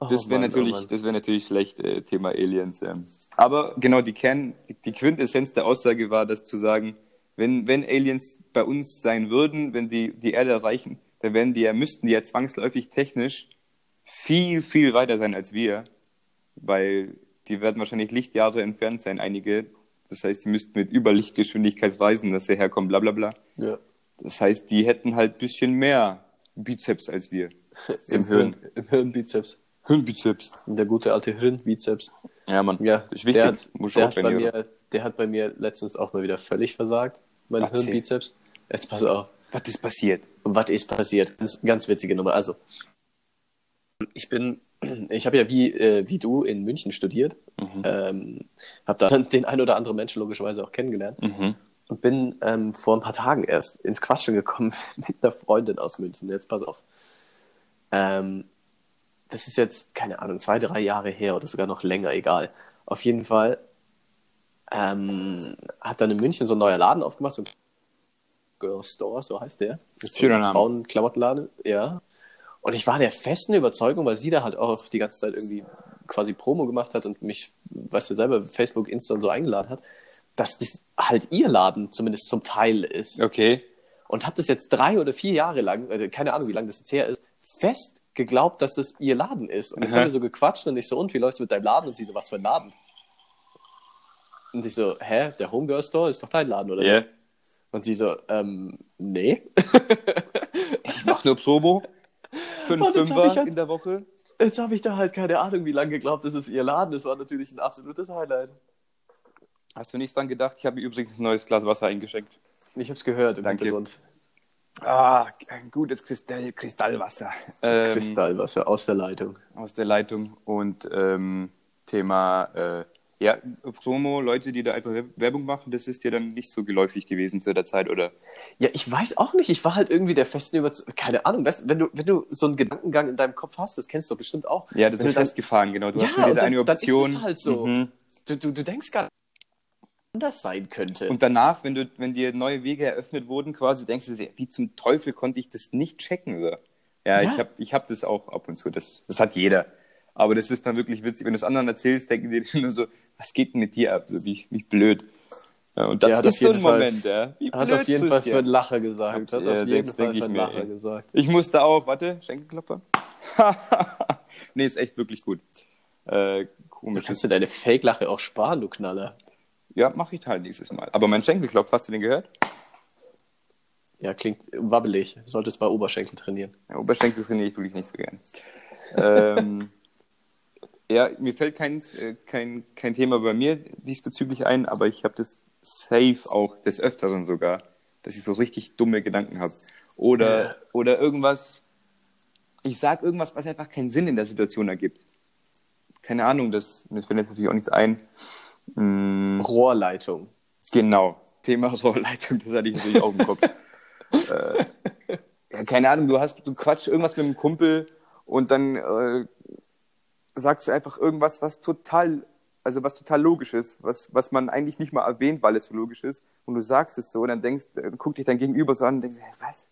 Das Oh wäre Mann, natürlich, oh das wäre natürlich schlecht, äh, Thema Aliens. Ja. Aber genau die Kern, die, die Quintessenz der Aussage war, das zu sagen, wenn, wenn Aliens bei uns sein würden, wenn die die Erde erreichen, dann werden die ja, müssten die ja zwangsläufig technisch viel, viel weiter sein als wir, weil die werden wahrscheinlich Lichtjahre entfernt sein, einige. Das heißt, die müssten mit Überlichtgeschwindigkeit reisen, dass sie herkommen, bla bla bla. Ja. Das heißt, die hätten halt ein bisschen mehr Bizeps als wir. [laughs] Im Hirn. Im Hirnbizeps. Hirnbizeps. Der gute alte Hirnbizeps. Ja, Mann. Ja, Das ist wichtig. Der hat, Muss der, hat bei mir, der hat bei mir letztens auch mal wieder völlig versagt, mein Erzähl. Hirnbizeps. Jetzt pass auf. Was ist passiert? Was ist passiert? Ganz, ganz witzige Nummer. Also, ich bin, [clears throat] ich habe ja wie, äh, wie du in München studiert, Mhm. ähm, habe da [laughs] den ein oder anderen Menschen logischerweise auch kennengelernt Mhm. und bin ähm, vor ein paar Tagen erst ins Quatschen gekommen [laughs] mit einer Freundin aus München. Jetzt pass auf. Ähm, das ist jetzt, keine Ahnung, zwei, drei Jahre her oder sogar noch länger, egal. Auf jeden Fall ähm, hat dann in München so ein neuer Laden aufgemacht, so ein Girl Store, so heißt der. Das ist so Schöner Name. Frauenklamottenladen, ja. Und ich war der festen Überzeugung, weil sie da halt auch die ganze Zeit irgendwie quasi Promo gemacht hat und mich, weißt du selber, Facebook, Insta und so eingeladen hat, dass das halt ihr Laden zumindest zum Teil ist. Okay. Und habe das jetzt drei oder vier Jahre lang, äh, keine Ahnung, wie lange das jetzt her ist, fest geglaubt, dass das ihr Laden ist. Und jetzt Aha. haben wir so gequatscht und ich so, und wie läuft's mit deinem Laden? Und sie so, was für ein Laden? Und ich so, hä, der Homegirl Store ist doch dein Laden, oder? Ja. Und sie so, ähm, nee. [laughs] Ich mach nur Promo. Fünf Fünfer halt- in der Woche. Jetzt habe ich da halt keine Ahnung, wie lange geglaubt, das ist ihr Laden. Das war natürlich ein absolutes Highlight. Hast du nicht dran gedacht? Ich habe mir übrigens ein neues Glas Wasser eingeschenkt. Ich habe es gehört im Danke. Hintergrund. Ah, ein gutes Kristall, Kristallwasser. Ähm, Kristallwasser aus der Leitung. aus der Leitung. Und ähm, Thema, äh, ja, Promo, Leute, die da einfach Werbung machen, das ist dir dann nicht so geläufig gewesen zu der Zeit, oder? Ja, ich weiß auch nicht. Ich war halt irgendwie der festen Überzeugung. Keine Ahnung, weißt, du, wenn du, wenn du so einen Gedankengang in deinem Kopf hast, das kennst du bestimmt auch. Ja, das wenn ist festgefahren, genau. Du Ja, hast nur diese dann- eine dann ist es Option. halt so. Mhm. du, du, du denkst gar nicht, anders sein könnte. Und danach, wenn, du, wenn dir neue Wege eröffnet wurden, quasi, denkst du dir, wie zum Teufel konnte ich das nicht checken? So. Ja, Ja. ich habe ich hab das auch ab und zu. Das, das hat jeder. Aber das ist dann wirklich witzig. Wenn du es anderen erzählst, denken die [laughs] nur so, was geht denn mit dir ab? So, wie, wie blöd. Ja, und das ist auf so ein Fall- Moment, ja. Wie hat auf jeden Fall für einen Lacher gesagt. Hat auf jeden Fall ich für mir, Lacher gesagt. Ich musste auch, warte, Schenkelklopfer. [laughs] nee, ist echt wirklich gut. Äh, Du komisch. kannst dir deine Fake-Lache auch sparen, du Knaller. Ja, mache ich halt nächstes Mal. Aber mein Schenkelklopf, hast du den gehört? Ja, klingt wabbelig. Solltest bei Oberschenkel trainieren. Ja, Oberschenkel trainiere ich wirklich nicht so gern. ähm, [laughs] ja, mir fällt kein, äh, kein, kein Thema bei mir diesbezüglich ein, aber ich habe das safe auch des Öfteren sogar, dass ich so richtig dumme Gedanken habe. Oder, Ja. oder irgendwas, ich sag irgendwas, was einfach keinen Sinn in der Situation ergibt. Keine Ahnung, das, mir fällt jetzt natürlich auch nichts ein. Mm, Rohrleitung. Genau, Thema [laughs] Rohrleitung, das hatte ich natürlich auch im Kopf. [laughs] äh, keine Ahnung, du hast, du quatschst irgendwas mit einem Kumpel und dann äh, sagst du einfach irgendwas, was total, also was total logisch ist, was, was man eigentlich nicht mal erwähnt, weil es so logisch ist. Und du sagst es so und dann denkst, äh, guckt dich dein Gegenüber so an und denkst, hä, was?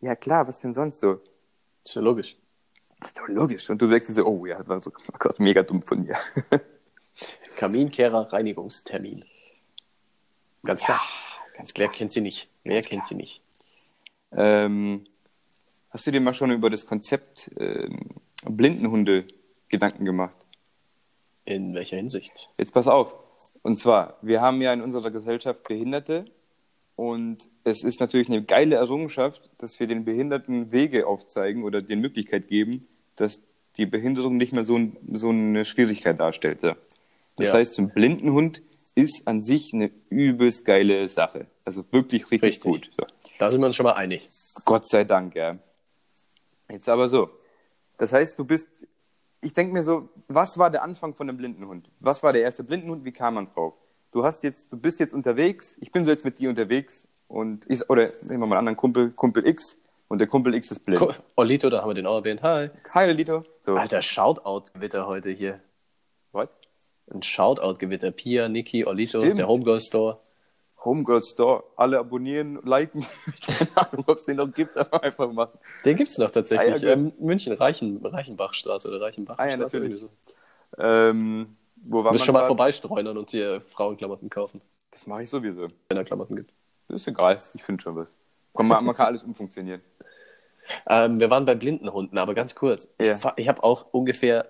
Ja klar, was denn sonst so? Ist ja logisch. Ist doch logisch. Und du denkst dir so, oh ja, das war so oh Gott, mega dumm von mir. [laughs] Kaminkehrer Reinigungstermin. Ganz klar. ganz Wer kennt sie nicht? Wer kennt sie nicht? Ähm, hast du dir mal schon über das Konzept ähm, Blindenhunde Gedanken gemacht? In welcher Hinsicht? Jetzt pass auf. Und zwar, wir haben ja in unserer Gesellschaft Behinderte und es ist natürlich eine geile Errungenschaft, dass wir den Behinderten Wege aufzeigen oder den Möglichkeit geben, dass die Behinderung nicht mehr so, ein, so eine Schwierigkeit darstellt. Das Ja. heißt, so ein Blindenhund ist an sich eine übelst geile Sache. Also wirklich richtig, Richtig. gut. So. Da sind wir uns schon mal einig. Gott sei Dank, ja. Jetzt aber so. Das heißt, du bist, ich denke mir so, was war der Anfang von einem Blindenhund? Was war der erste Blindenhund? Wie kam man drauf? Du hast jetzt, du bist jetzt unterwegs, ich bin so jetzt mit dir unterwegs und ich, oder nehmen wir mal einen anderen Kumpel, Kumpel X und der Kumpel X ist blind. Olito, da haben wir den auch erwähnt. Hi. Hi, Lito. So. Alter, Shoutout-Gewitter heute hier. What? Ein Shoutout-Gewitter. Pia, Niki, Olito, Stimmt. der Homegirl Store. Homegirl Store. Alle abonnieren, liken. [laughs] Keine Ahnung, ob es den noch gibt, aber einfach machen. Den gibt's noch tatsächlich. Ah, ja, ähm, München, Reichen, Reichenbachstraße oder Reichenbachstraße. Ah, ja, natürlich. So. Ähm, wo war Du schon mal vorbeistreunern und dir Frauenklamotten kaufen, Das mache ich sowieso. wenn er Klamotten gibt. Das ist egal, ich finde schon was. Komm, man, man kann alles umfunktionieren. Ähm, wir waren bei Blindenhunden, aber ganz kurz. Ja. Ich, ich habe auch ungefähr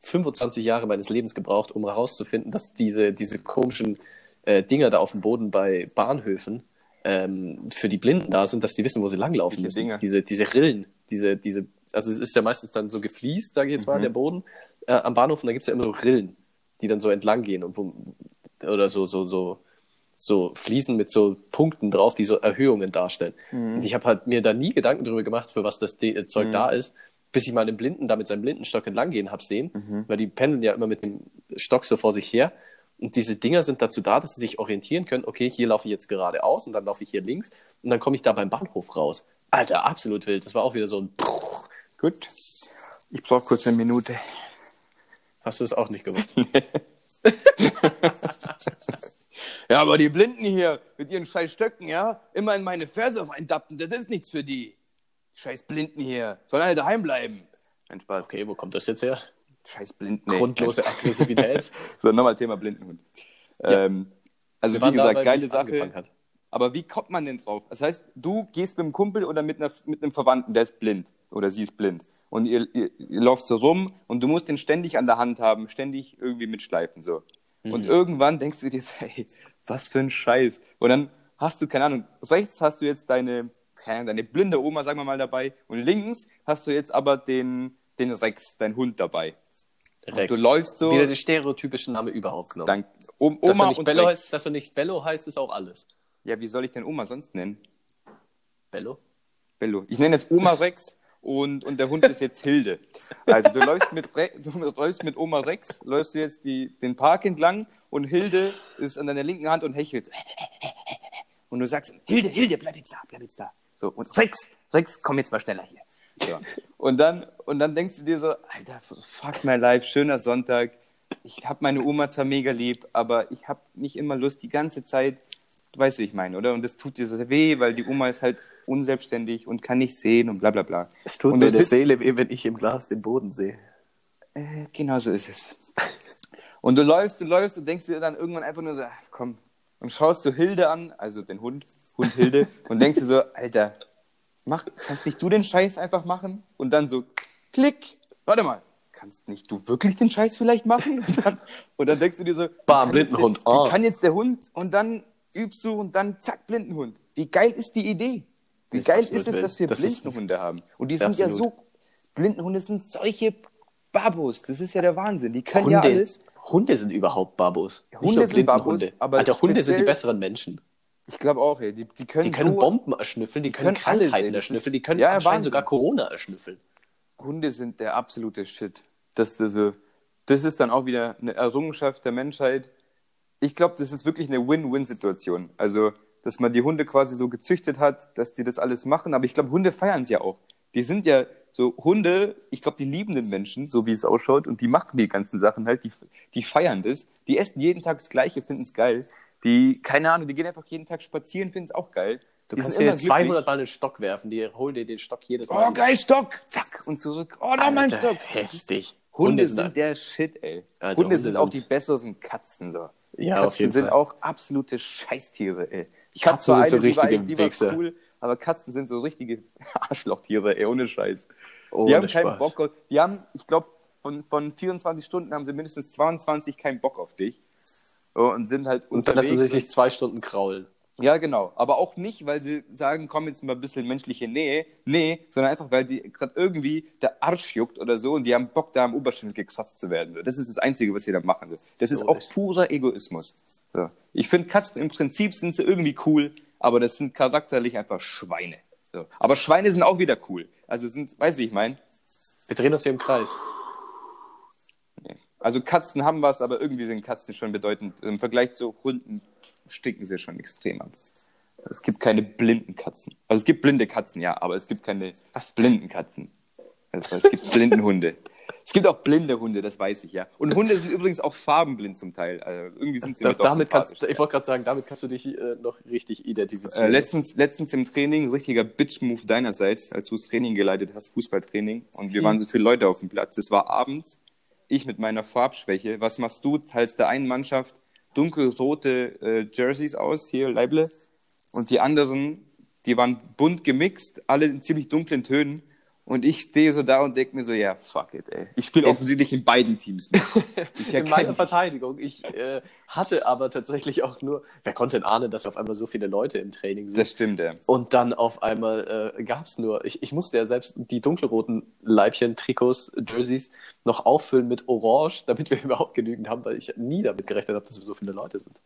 25 Jahre meines Lebens gebraucht, um herauszufinden, dass diese, diese komischen äh, Dinger da auf dem Boden bei Bahnhöfen ähm, für die Blinden da sind, dass die wissen, wo sie langlaufen Welche müssen. Dinger? Diese, diese Rillen, diese, diese, also es ist ja meistens dann so gefliest, sage ich jetzt mal, Mhm. der Boden äh, am Bahnhof und da gibt's ja immer so Rillen, die dann so entlang gehen und wo, oder so, so, so, so Fliesen mit so Punkten drauf, die so Erhöhungen darstellen. Mhm. Und ich habe halt mir da nie Gedanken darüber gemacht, für was das De äh, Zeug da ist, bis ich mal einen Blinden da mit seinem Blindenstock entlang gehen hab sehen, Mhm. weil die pendeln ja immer mit dem Stock so vor sich her. Und diese Dinger sind dazu da, dass sie sich orientieren können. Okay, hier laufe ich jetzt geradeaus und dann laufe ich hier links und dann komme ich da beim Bahnhof raus. Alter, absolut wild. Das war auch wieder so ein. [laughs] Gut. Ich brauche kurz eine Minute. Hast du das auch nicht gewusst? [laughs] Ja, aber die Blinden hier mit ihren scheiß Stöcken, ja, immer in meine Ferse reindappen, das ist nichts für die. Scheiß Blinden hier. Sollen alle daheim bleiben. Ein Spaß. Okay, wo kommt das jetzt her? Scheiß Blinden. nee. Grundlose Aggressivität. [laughs] So, nochmal Thema Blindenhund. Ja. Ähm, also, wie gesagt, wie geile Sache. Aber wie kommt man denn drauf? Das heißt, du gehst mit einem Kumpel oder mit, einer, mit einem Verwandten, der ist blind oder sie ist blind. Und ihr, ihr, ihr lauft so rum und du musst den ständig an der Hand haben, ständig irgendwie mitschleifen so. Mhm. Und irgendwann denkst du dir so, hey, was für ein Scheiß. Und dann hast du, keine Ahnung, rechts hast du jetzt deine, keine Ahnung, deine blinde Oma, sagen wir mal, dabei. Und links hast du jetzt aber den, den Rex, dein Hund dabei. Rex. Du läufst so, Wieder den stereotypischen Name überhaupt genommen. dann O- dass, er Oma nicht und Bello Rex. heißt, dass er nicht Bello heißt, ist auch alles. Ja, wie soll ich denn Oma sonst nennen? Bello? Bello. Ich nenne jetzt Oma Rex und, und der Hund ist jetzt Hilde. Also du läufst mit, Re du läufst mit Oma Rex, läufst du jetzt die, den Park entlang und Hilde ist an deiner linken Hand und hechelt. Und du sagst, Hilde, Hilde, bleib jetzt da, bleib jetzt da. So, und Rex, Rex, komm jetzt mal schneller hier. So. Und, dann, und dann denkst du dir so, Alter, fuck my life, schöner Sonntag. Ich habe meine Oma zwar mega lieb, aber ich habe nicht immer Lust, die ganze Zeit, du weißt, wie ich meine, oder? Und das tut dir so weh, weil die Oma ist halt unselbstständig und kann nicht sehen und bla bla bla. Es tut und mir der Seele weh, wenn ich im Glas den Boden sehe. Äh, genau so ist es. Und du läufst, du läufst und denkst dir dann irgendwann einfach nur so, ach, komm. Und schaust du Hilde an, also den Hund, Hund Hilde, und denkst dir so, Alter, mach, kannst nicht du den Scheiß einfach machen? Und dann so, klick, warte mal, kannst nicht du wirklich den Scheiß vielleicht machen? Und dann, und dann denkst du dir so, Bam, kann jetzt Blindenhund, der- ah. Wie kann jetzt der Hund? Und dann übst du und dann zack, Blindenhund. Wie geil ist die Idee? Wie ist geil ist es, wild. dass wir Das ist- Blindenhunde haben? Und die sind ja Absolut. so, Blindenhunde sind solche Babos. Das ist ja der Wahnsinn. Die können ja Hunde, alles. Hunde sind überhaupt Babos. Hunde sind Babos, aber Alter, Hunde sind die besseren Menschen. Ich glaube auch, ey. Die, die können, Die können so, Bomben erschnüffeln, die, können, können alles, Krankheiten ey. Erschnüffeln, die können Ja, anscheinend sogar Corona erschnüffeln. Hunde sind der absolute Shit. Das, das, so- das ist dann auch wieder eine Errungenschaft der Menschheit. Ich glaube, das ist wirklich eine Win-Win-Situation. Also, dass man die Hunde quasi so gezüchtet hat, dass die das alles machen. Aber ich glaube, Hunde feiern es ja auch. Die sind ja so Hunde, ich glaube, die lieben den Menschen, so wie es ausschaut, und die machen die ganzen Sachen halt, die, die feiern das. Die essen jeden Tag das Gleiche, finden es geil. Die, keine Ahnung, die gehen einfach jeden Tag spazieren, finden es auch geil. Du Die kannst dir immer 200 Mal einen Stock werfen, die holen dir den Stock jedes Mal. Oh, geil, Stock! Zack, und zurück. Oh, noch mal ein Alter, Stock. Heftig. Hunde sind sind der Shit, ey. Alter, Hunde Hunde sind auch die besseren Katzen, so. Ja, Katzen auf jeden sind Fall. auch absolute Scheißtiere, ey. Katzen sind so eine, die war- richtige die war cool, aber Katzen sind so richtige [laughs] Arschlochtiere, ey, ohne Scheiß. Ohne die haben keinen Spaß. Bock auf, die haben, ich glaube, von, von 24 Stunden haben sie mindestens 22 keinen Bock auf dich. So, und sind halt Und dann lassen sie unterwegs sich zwei Stunden kraulen. ja, genau. Aber auch nicht, weil sie sagen, komm jetzt mal ein bisschen menschliche Nähe. Nee, sondern einfach, weil die gerade irgendwie der Arsch juckt oder so und die haben Bock, da am Oberschenkel gekratzt zu werden. Das ist das Einzige, was sie da machen. Das So ist auch ist- purer Egoismus. So. Ich finde, Katzen im Prinzip sind sie irgendwie cool, aber das sind charakterlich einfach Schweine. So. Aber Schweine sind auch wieder cool. Also sind, weißt du, wie ich meine? Wir drehen uns hier im Kreis. Also Katzen haben was, aber irgendwie sind Katzen schon bedeutend. Im Vergleich zu Hunden stinken sie schon extrem ab. Es gibt keine blinden Katzen. Also es gibt blinde Katzen, ja, aber es gibt keine Was? blinden Katzen. Also es gibt blinden Hunde. Es gibt auch blinde Hunde, das weiß ich, ja. Und Hunde sind übrigens auch farbenblind zum Teil. Also irgendwie sind sie Da, doch damit kannst, sympathisch. ich wollte gerade sagen, damit kannst du dich äh, noch richtig identifizieren. Äh, letztens, letztens im Training, richtiger Bitch-Move deinerseits, als du das Training geleitet hast, Fußballtraining. Und wir waren so viele Leute auf dem Platz. Es war abends. Ich mit meiner Farbschwäche. Was machst du? Teilst der einen Mannschaft dunkelrote äh, Jerseys aus, hier Leible. Und die anderen, die waren bunt gemixt, alle in ziemlich dunklen Tönen. Und ich stehe so da und denke mir so, ja, fuck it, ey. Ich spiele offensichtlich in beiden Teams mit. [laughs] Ich in meiner nichts. Verteidigung. Ich äh, hatte aber tatsächlich auch nur, wer konnte denn ahnen, dass auf einmal so viele Leute im Training sind? Das stimmt, ja. Und dann auf einmal äh, gab es nur, ich, ich musste ja selbst die dunkelroten Leibchen, Trikots, Jerseys noch auffüllen mit Orange, damit wir [laughs] überhaupt genügend haben, weil ich nie damit gerechnet habe, dass wir so viele Leute sind.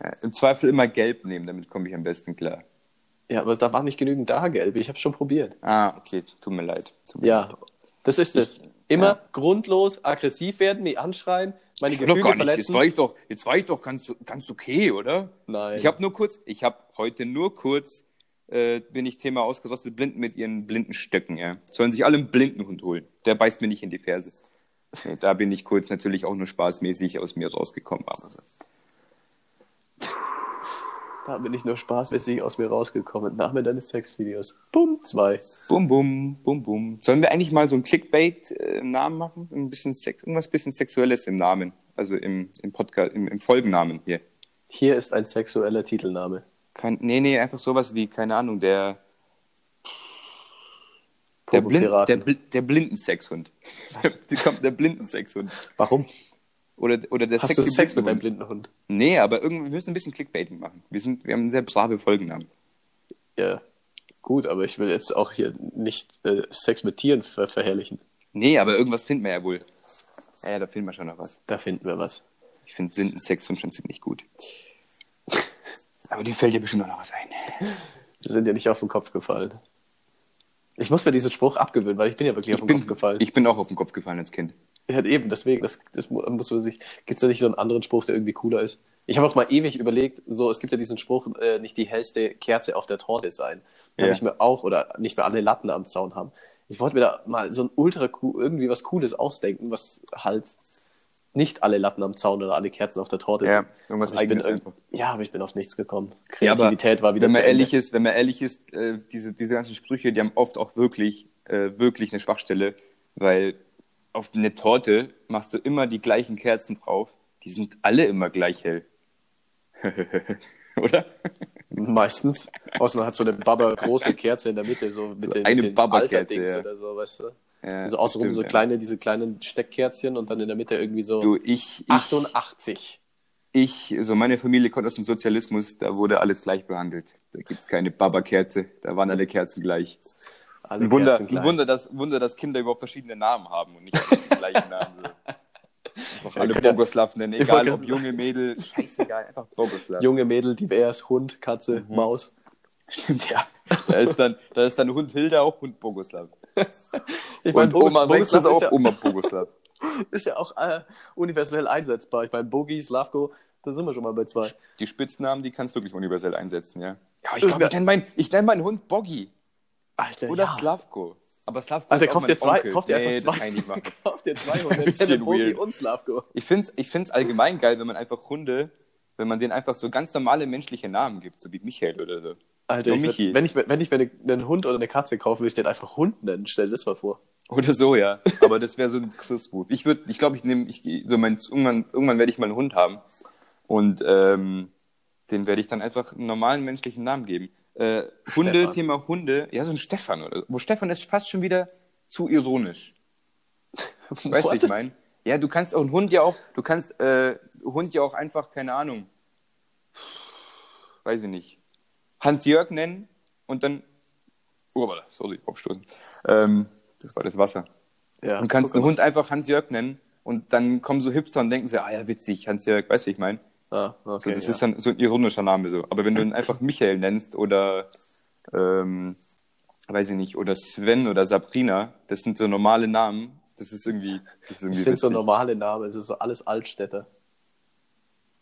ja. Im Zweifel immer gelb nehmen, damit komme ich am besten klar. Ja, aber da war nicht genügend da, gelb. Ich habe schon probiert. Ah, okay, tut mir leid. Tut mir leid. Ja, das ist es. Immer ja. grundlos aggressiv werden, mich anschreien, meine Ich doch Gefühle gar nicht. Jetzt verletzen. war ich doch, jetzt war ich doch ganz, ganz okay, oder? Nein. Ich habe nur kurz, ich habe heute nur kurz, äh, bin ich Thema ausgerostet, Blinden mit ihren blinden Stöcken, ja. Sollen sich alle einen Blindenhund holen. Der beißt mir nicht in die Ferse. Nee, da bin ich kurz natürlich auch nur spaßmäßig aus mir rausgekommen. Aber so. Da bin ich nur spaßmäßig aus mir rausgekommen. Name deines Sexvideos. Bumm, zwei. Bum, bum, bum, bum. Sollen wir eigentlich mal so ein Clickbait-Namen machen? Ein bisschen Sex, irgendwas bisschen Sexuelles im Namen. Also im, im Podcast, im, im Folgennamen hier. Hier ist ein sexueller Titelname. Kein, nee, nee, einfach sowas wie, keine Ahnung, der. Der, Blind, der, der Blindensexhund. [laughs] Kommt der Blindensexhund. Warum? Oder, oder der Hast du sexy Sex mit deinem blinden Hund? Nee, aber irgendwie, wir müssen ein bisschen Clickbaiting machen. Wir, sind, wir haben sehr brave Folgennamen. Ja, gut, aber ich will jetzt auch hier nicht äh, Sex mit Tieren ver verherrlichen. Nee, aber irgendwas finden wir ja wohl. Ja, ja, da finden wir schon noch was. Da finden wir was. Ich finde Blindensexhund schon ziemlich gut. [laughs] Aber dir fällt dir bestimmt noch was ein. Wir sind ja nicht auf den Kopf gefallen. Ich muss mir diesen Spruch abgewöhnen, weil ich bin ja wirklich auf Ich den bin, Kopf gefallen. ich bin auch auf den Kopf gefallen als Kind. Ja, eben, deswegen, das, das mu- muss man sich. Gibt es da nicht so einen anderen Spruch, der irgendwie cooler ist? Ich habe auch mal ewig überlegt, so, es gibt ja diesen Spruch, äh, nicht die hellste Kerze auf der Torte sein. Da Ja. habe ich mir auch, oder nicht mehr alle Latten am Zaun haben. Ich wollte mir da mal so ein ultra cool, irgendwie was Cooles ausdenken, was halt nicht alle Latten am Zaun oder alle Kerzen auf der Torte Ja, sind. irgendwas Aber ich bin, Eigenes irg- einfach. ja, aber ich bin auf nichts gekommen. Ja, aber Kreativität war wieder wenn man ehrlich ist, wenn man ehrlich ist, äh, diese, diese ganzen Sprüche, die haben oft auch wirklich, äh, wirklich eine Schwachstelle, weil auf eine Torte machst du immer die gleichen Kerzen drauf. Die sind alle immer gleich hell. [laughs] Oder? Meistens. Außer man hat so eine Baba große Kerze in der Mitte, so mit So den, eine mit den ja. oder so, weißt du? Ja, also außenrum stimmt, so ja. kleine, diese kleinen Steckkerzchen und dann in der Mitte irgendwie so Du, ich, ich, 88. ich, so meine Familie kommt aus dem Sozialismus, da wurde alles gleich behandelt. Da gibt's keine Baba-Kerze, da waren alle Kerzen gleich. Alle Ein Wunder, ein. Wunder, dass, Wunder, dass Kinder überhaupt verschiedene Namen haben und nicht alle den gleichen Namen. So. [laughs] Einfach alle Bogoslav nennen, egal ob junge Mädel, scheißegal, einfach Bogoslav. Junge Mädel, divers, Hund, Katze, Mhm. Maus. Stimmt, ja. Da ist dann, da ist dann Hund Hilda auch Hund Bogoslav. [laughs] Ich Und Bogos- Oma Bogoslav ist auch ja, Oma Bogoslav. [laughs] ist ja auch äh, universell einsetzbar. Ich meine, Bogi, Slavko, da sind wir schon mal bei zwei. Die Spitznamen, die kannst du wirklich universell einsetzen, ja. Ja, ich glaube, ich nenne meinen nenn meinen Hund Boggy Alter, oder ja. Slavko. Aber Slavko Alter, ist auch kauft dir mein zwei, Onkel. kauft dir nee, einfach zwei. [laughs] kauft dir zwei [laughs] Hunde, Bogi und Slavko. Ich finde es ich find's allgemein geil, wenn man einfach Hunde, wenn man denen einfach so ganz normale menschliche Namen gibt, so wie Michael oder so. Alter, ich würd, wenn, ich, wenn ich mir einen Hund oder eine Katze kaufe, würde ich den einfach Hund nennen. Stell dir das mal vor. Oder so, ja. Aber das wäre so ein Chris-Move. Ich würde, ich glaube, ich nehme, ich, so mein, irgendwann, irgendwann werde ich mal einen Hund haben. Und ähm, den werde ich dann einfach einen normalen menschlichen Namen geben. Äh, Hunde, Stefan. Thema Hunde, ja, so ein Stefan oder so. Wo Stefan ist fast schon wieder zu ironisch. [laughs] Weißt du, ich meine? Ja, du kannst auch einen Hund ja auch, du kannst äh, Hund ja auch einfach, keine Ahnung, weiß ich nicht, Hans-Jörg nennen und dann, oh, sorry, aufstoßen. Ähm, das war das Wasser. Ja, Du kannst einen. Hund einfach Hans-Jörg nennen und dann kommen so Hipster und denken sich, ah ja, witzig, Hans-Jörg, weißt du, wie ich meine? Ah, So, okay, das ja. ist dann so ein ironischer Name so. Aber wenn du ihn einfach Michael nennst oder, ähm, weiß ich nicht, oder Sven oder Sabrina, das sind so normale Namen, das ist irgendwie, das ist irgendwie Das sind so normale Namen, es ist so alles Altstädter.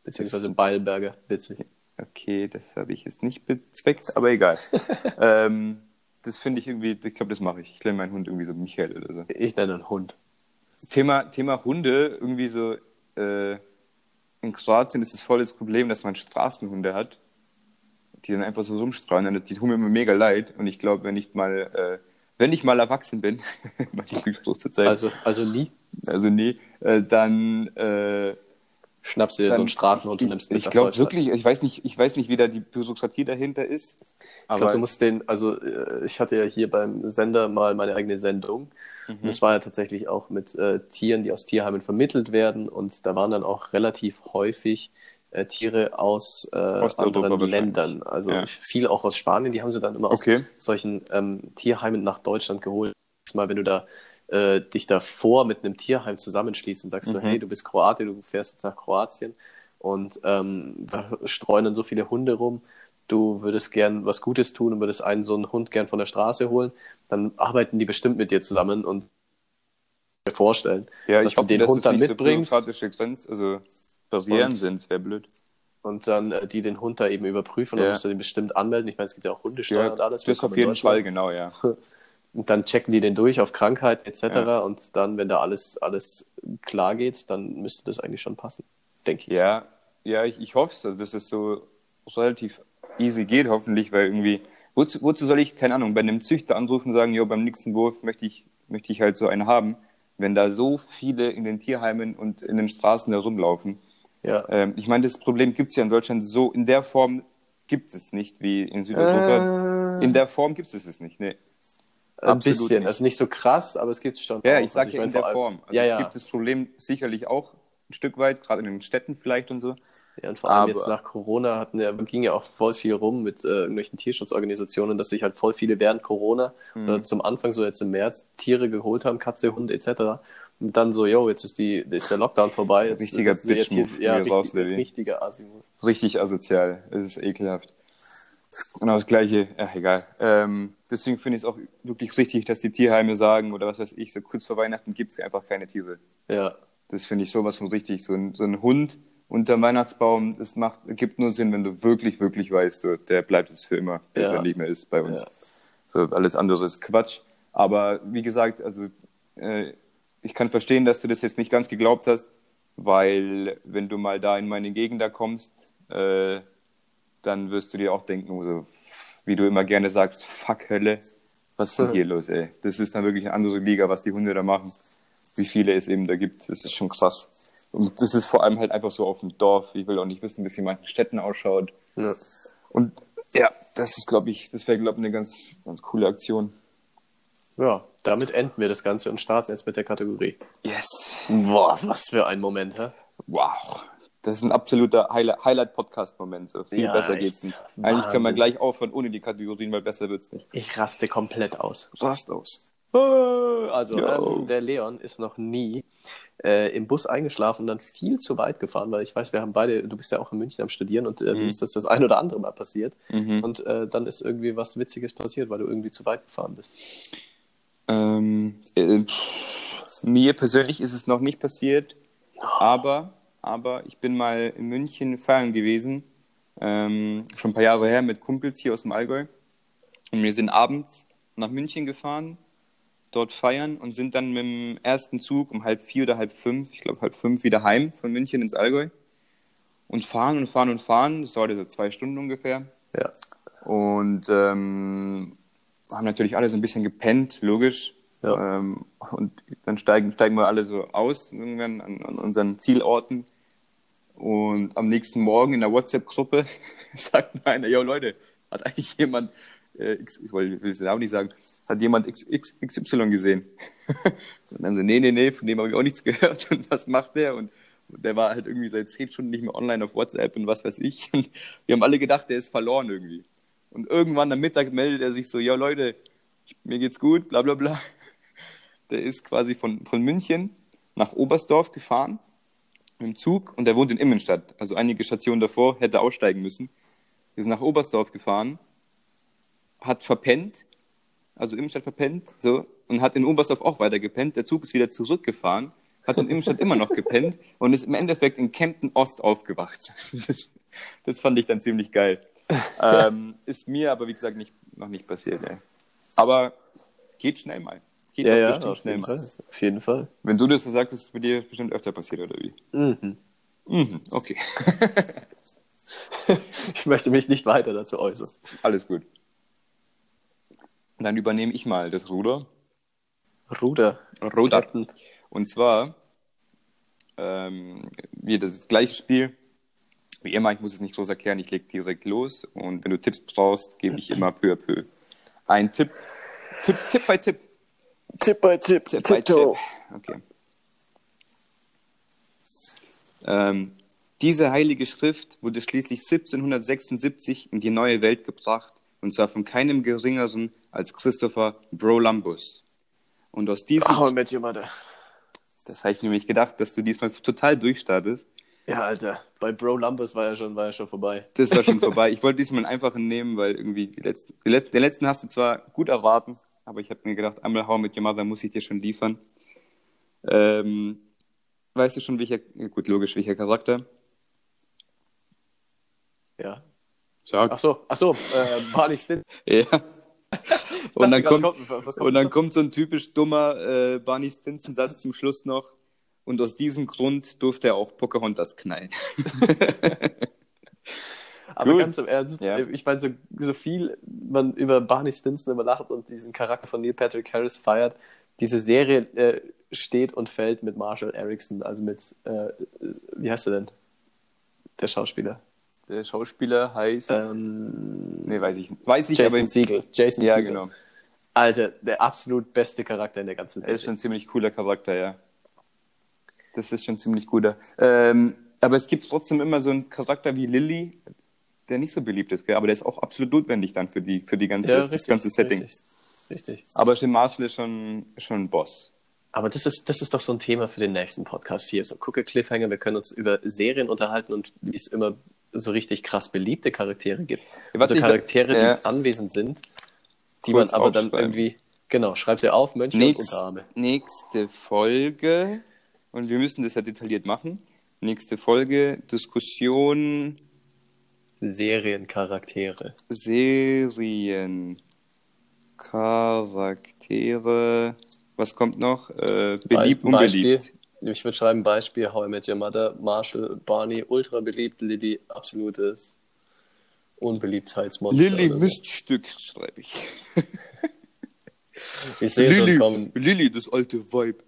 Beziehungsweise Beilberger, witzig. Okay, das habe ich jetzt nicht bezweckt, aber egal. [laughs] ähm, das finde ich irgendwie, ich glaube, das mache ich. Ich nenne meinen Hund irgendwie so Michael oder so. Ich nenne einen Hund. Thema, Thema Hunde, irgendwie so, äh, in Kroatien ist es voll das Problem, dass man Straßenhunde hat, die dann einfach so rumstrahlen. Und Die tun mir immer mega leid. Und ich glaube, wenn ich mal, äh, wenn ich mal erwachsen bin, [laughs] mein Lieblingsspruch zur Zeit, also, Also, also nie also nee, äh, dann, äh, schnappst du dir so einen Straßenhund und nimmst ihn ich, ich glaube wirklich, ich weiß nicht, ich weiß nicht, wie da die Bürokratie dahinter ist. Ich Aber glaube, du musst den, also äh, ich hatte ja hier beim Sender mal meine eigene Sendung. Mhm. Und das war ja tatsächlich auch mit äh, Tieren, die aus Tierheimen vermittelt werden. Und da waren dann auch relativ häufig äh, Tiere aus äh, anderen. Ländern. Also Ja. viel auch aus Spanien. Die haben sie dann immer aus Okay. solchen ähm, Tierheimen nach Deutschland geholt. Mal, wenn du da äh, dich davor mit einem Tierheim zusammenschließt und sagst so, Mhm. hey, du bist Kroate, du fährst jetzt nach Kroatien und ähm, da streuen dann so viele Hunde rum, du würdest gern was Gutes tun und würdest einen so einen Hund gern von der Straße holen, dann arbeiten die bestimmt mit dir zusammen und mir vorstellen, ja, dass ich du hoffe, den dass Hund dann mitbringst so Grenz, also Barrieren Und- sind, das wäre blöd. und dann äh, die den Hund da eben überprüfen und Ja. dann musst du den bestimmt anmelden. Ich meine, es gibt ja auch Hundesteuer und alles. das auf jeden. Fall, genau, ja. [laughs] Und dann checken die den durch auf Krankheit etc. Ja. Und dann, wenn da alles, alles klar geht, dann müsste das eigentlich schon passen, denke ich. Ja, ja, ich, ich hoffe es, also, dass es so relativ easy geht, hoffentlich, weil irgendwie, wozu, wozu soll ich, keine Ahnung, bei einem Züchter anrufen und sagen, jo, beim nächsten Wurf möchte ich, möchte ich halt so einen haben, wenn da so viele in den Tierheimen und in den Straßen herumlaufen. Ja. Ähm, ich meine, das Problem gibt es ja in Deutschland so, in der Form gibt es nicht wie in Südeuropa. Äh, In der Form gibt es es nicht, nee. ein absolut bisschen, nicht. also nicht so krass, aber es gibt es schon. Ja, auch. ich sage Also ja meine, in der Form. Also ja, es ja. gibt das Problem sicherlich auch ein Stück weit, gerade in den Städten vielleicht und so. Ja, und vor allem aber- jetzt nach Corona hatten ja, ging ja auch voll viel rum mit äh, irgendwelchen Tierschutzorganisationen, dass sich halt voll viele während Corona Mhm. oder zum Anfang so jetzt im März Tiere geholt haben, Katze, Hund etc. Und dann so, yo, jetzt ist die ist der Lockdown vorbei. Jetzt, Richtiger jetzt Bitch-Move, Tier- Ja, raus, richtig, Levi. richtiger asi richtig asozial. Es ist ekelhaft. Genau das Gleiche. Ja, egal. Ähm, deswegen finde ich es auch wirklich richtig, dass die Tierheime sagen oder was weiß ich, so kurz vor Weihnachten gibt es einfach keine Tiere. Ja, Das finde ich sowas von richtig. So ein, so ein Hund unterm Weihnachtsbaum, das macht, gibt nur Sinn, wenn du wirklich, wirklich weißt, so, der bleibt jetzt für immer, bis Ja. er nicht mehr ist bei uns. Ja. So, alles andere ist Quatsch. Aber wie gesagt, also äh, ich kann verstehen, dass du das jetzt nicht ganz geglaubt hast, weil wenn du mal da in meine Gegend da kommst, äh, dann wirst du dir auch denken, so, wie du immer gerne sagst, fuck Hölle, was ist denn hier los, ey? Das ist dann wirklich eine andere Liga, was die Hunde da machen. Wie viele es eben da gibt, das ist schon krass. Und das ist vor allem halt einfach so auf dem Dorf. Ich will auch nicht wissen, wie es in manchen Städten ausschaut. ja. Und ja, das ist, glaube ich, das wäre, glaube ich, eine ganz, ganz coole Aktion. Ja, damit enden wir das Ganze und starten jetzt mit der Kategorie. Yes. Boah, was für ein Moment, hä? Wow. Das ist ein absoluter Highlight- Highlight-Podcast-Moment. So viel Ja, besser echt. geht's nicht. Eigentlich können wir Wahnsinn. gleich aufhören ohne die Kategorien, weil besser wird's nicht. Ich raste komplett aus. Rast aus. Also, Jo. ähm, der Leon ist noch nie äh, im Bus eingeschlafen und dann viel zu weit gefahren, weil ich weiß, wir haben beide, du bist ja auch in München am Studieren und äh, Mhm. ist das das ein oder andere Mal passiert. Mhm. Und äh, dann ist irgendwie was Witziges passiert, weil du irgendwie zu weit gefahren bist. Ähm, äh, mir persönlich ist es noch nicht passiert, aber, aber ich bin mal in München feiern gewesen, ähm, schon ein paar Jahre her mit Kumpels hier aus dem Allgäu. Und wir sind abends nach München gefahren, dort feiern und sind dann mit dem ersten Zug um halb vier oder halb fünf, ich glaube halb fünf, wieder heim von München ins Allgäu. Und fahren und fahren und fahren, das dauerte so zwei Stunden ungefähr. Ja. Und ähm, haben natürlich alle so ein bisschen gepennt, logisch. Ja. Ähm, und dann steigen, steigen wir alle so aus irgendwann an, an unseren Zielorten. Und am nächsten Morgen in der WhatsApp-Gruppe [laughs] sagt mir einer, yo Leute, hat eigentlich jemand, ich will will es auch nicht sagen, hat jemand XY gesehen? [laughs] und dann so, nee, nee, nee, von dem habe ich auch nichts gehört. Und was macht der? Und, der war halt irgendwie seit zehn Stunden nicht mehr online auf WhatsApp und was weiß ich. Und wir haben alle gedacht, der ist verloren irgendwie. Und irgendwann am Mittag meldet er sich so, ja Leute, mir geht's gut, bla bla bla. Der ist quasi von, von München nach Oberstdorf gefahren dem Zug und der wohnt in Immenstadt. Also einige Stationen davor hätte aussteigen müssen. Wir sind nach Oberstdorf gefahren, hat verpennt, also Immenstadt verpennt, so, und hat in Oberstdorf auch weiter gepennt. Der Zug ist wieder zurückgefahren, hat in Immenstadt immer noch gepennt und ist im Endeffekt in Kempten Ost aufgewacht. [laughs] Das, fand ich dann ziemlich geil. ähm, ist mir aber, wie gesagt, nicht, noch nicht passiert. Ey. Aber geht schnell mal. Geht Ja, ja, bestimmt auf schnell jeden mal. Fall. Auf jeden Fall. Wenn du das so sagst, ist es bei dir bestimmt öfter passiert, oder wie? Mhm. Mhm, okay. [laughs] Ich möchte mich nicht weiter dazu äußern. Alles gut. Dann übernehme ich mal das Ruder. Ruder. Ruder. Und zwar, ähm, wieder das gleiche Spiel. Wie immer, ich muss es nicht groß erklären, ich lege direkt los. Und wenn du Tipps brauchst, gebe ich immer peu à peu. Ein Tipp, Tipp, Tipp bei Tipp. Tipp bei Tipp. Tipp bei Tiptoe. Tipp. Okay. Ähm, diese heilige Schrift wurde schließlich 1776 in die neue Welt gebracht, und zwar von keinem geringeren als Christopher Brolumbus. Und aus diesem, Oh, mit your mother. das habe ich nämlich gedacht, dass du diesmal total durchstartest. Ja, Alter. Bei Bro Lumbus war ja schon, war ja schon vorbei. Das war schon vorbei. Ich wollte diesmal einen einfachen nehmen, weil irgendwie die letzten, die letzten, den letzten hast du zwar gut erwarten, aber ich habe mir gedacht, einmal How mit Your Mother muss ich dir schon liefern. Ähm, weißt du schon, welcher, gut, logisch, welcher Charakter? Ja. Sag. Ach so, ach so, äh, Barney Stin. [laughs] Ja. Und dann, kommt, was und dann kommt so ein typisch dummer äh, Barney Stinson-Satz zum Schluss noch. Und aus diesem Grund durfte er auch Pocahontas knallen. [laughs] Aber Gut. ganz im Ernst, Ja. ich meine, so, so viel man über Barney Stinson immer lacht und diesen Charakter von Neil Patrick Harris feiert, diese Serie äh, steht und fällt mit Marshall Erickson, also mit, äh, wie heißt er denn? Der Schauspieler. Der Schauspieler heißt. Ähm, nee, weiß ich nicht. Weiß ich, Jason aber. Siegel. Jason Ja, Segel. genau. Alter, der absolut beste Charakter in der ganzen Er Welt. ist schon ein ziemlich cooler Charakter, ja. Das ist schon ziemlich guter. Ähm, aber es gibt trotzdem immer so einen Charakter wie Lilly, der nicht so beliebt ist, gell? aber der ist auch absolut notwendig dann für die, für die ganze, das ganze Setting. Richtig. richtig. Aber Jim Marshall ist schon, schon ein Boss. Aber das ist, das ist doch so ein Thema für den nächsten Podcast hier. So gucke Cliffhanger, wir können uns über Serien unterhalten und wie es immer so richtig krass beliebte Charaktere gibt. Also Charaktere, die ja. anwesend sind, die Kurz man aber dann irgendwie, genau, schreibt ihr auf, Mönche und Nächst, Unterarme. nächste Folge, und wir müssen das ja detailliert machen. Nächste Folge, Diskussion, Seriencharaktere. Serien, Charaktere, was kommt noch? Äh, beliebt, Be- unbeliebt. Ich würde schreiben Beispiel, How I Met Your Mother, Marshall, Barney, ultra beliebt, Lilly, absolutes Unbeliebtheitsmonster. Lilly so. Miststück, schreibe ich. [laughs] Ich sehe schon kommen. Lilly, das alte Weib.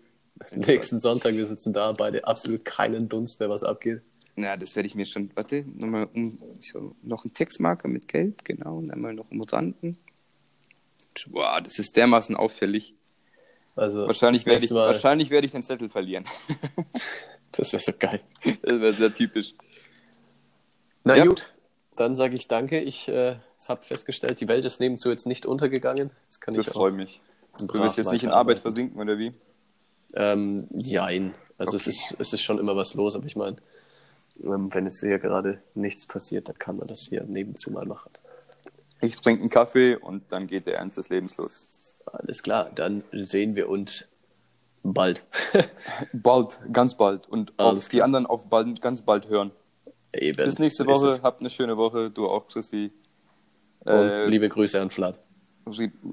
Nächsten Sonntag, wir sitzen da, beide absolut keinen Dunst mehr, was abgeht. Na, das werde ich mir schon, warte, nochmal um, so, noch ein Textmarker mit Gelb, genau, und einmal noch umranden. Boah, das ist dermaßen auffällig. Also, Wahrscheinlich werde ich, Mal- wahrscheinlich werde ich den Zettel verlieren. [laughs] Das wäre so geil. Das wäre sehr typisch. Na Ja. gut, dann sage ich danke. Ich äh, habe festgestellt, die Welt ist nebenzu jetzt nicht untergegangen. Das kann Das ich auch. freut mich. Du wirst jetzt nicht in. Arbeit versinken, oder wie? Ähm, jein. Also es, Okay. ist, es ist schon immer was los, aber ich meine, ähm, wenn jetzt hier gerade nichts passiert, dann kann man das hier nebenzu mal machen. Ich trinke einen Kaffee und dann geht der Ernst des Lebens los. Alles klar, dann sehen wir uns bald. [laughs] Bald, ganz bald. Und Alles auf die anderen auf bald, ganz bald hören. Eben. Bis nächste Woche. Habt eine schöne Woche. Du auch, Chrissy. Und Äh, liebe Grüße an Vlad.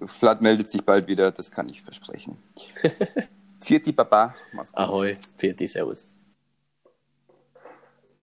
Vlad meldet sich bald wieder, das kann ich versprechen. [laughs] Vierti Papa. Mach's gut. Ahoi, Pfiat, Servus.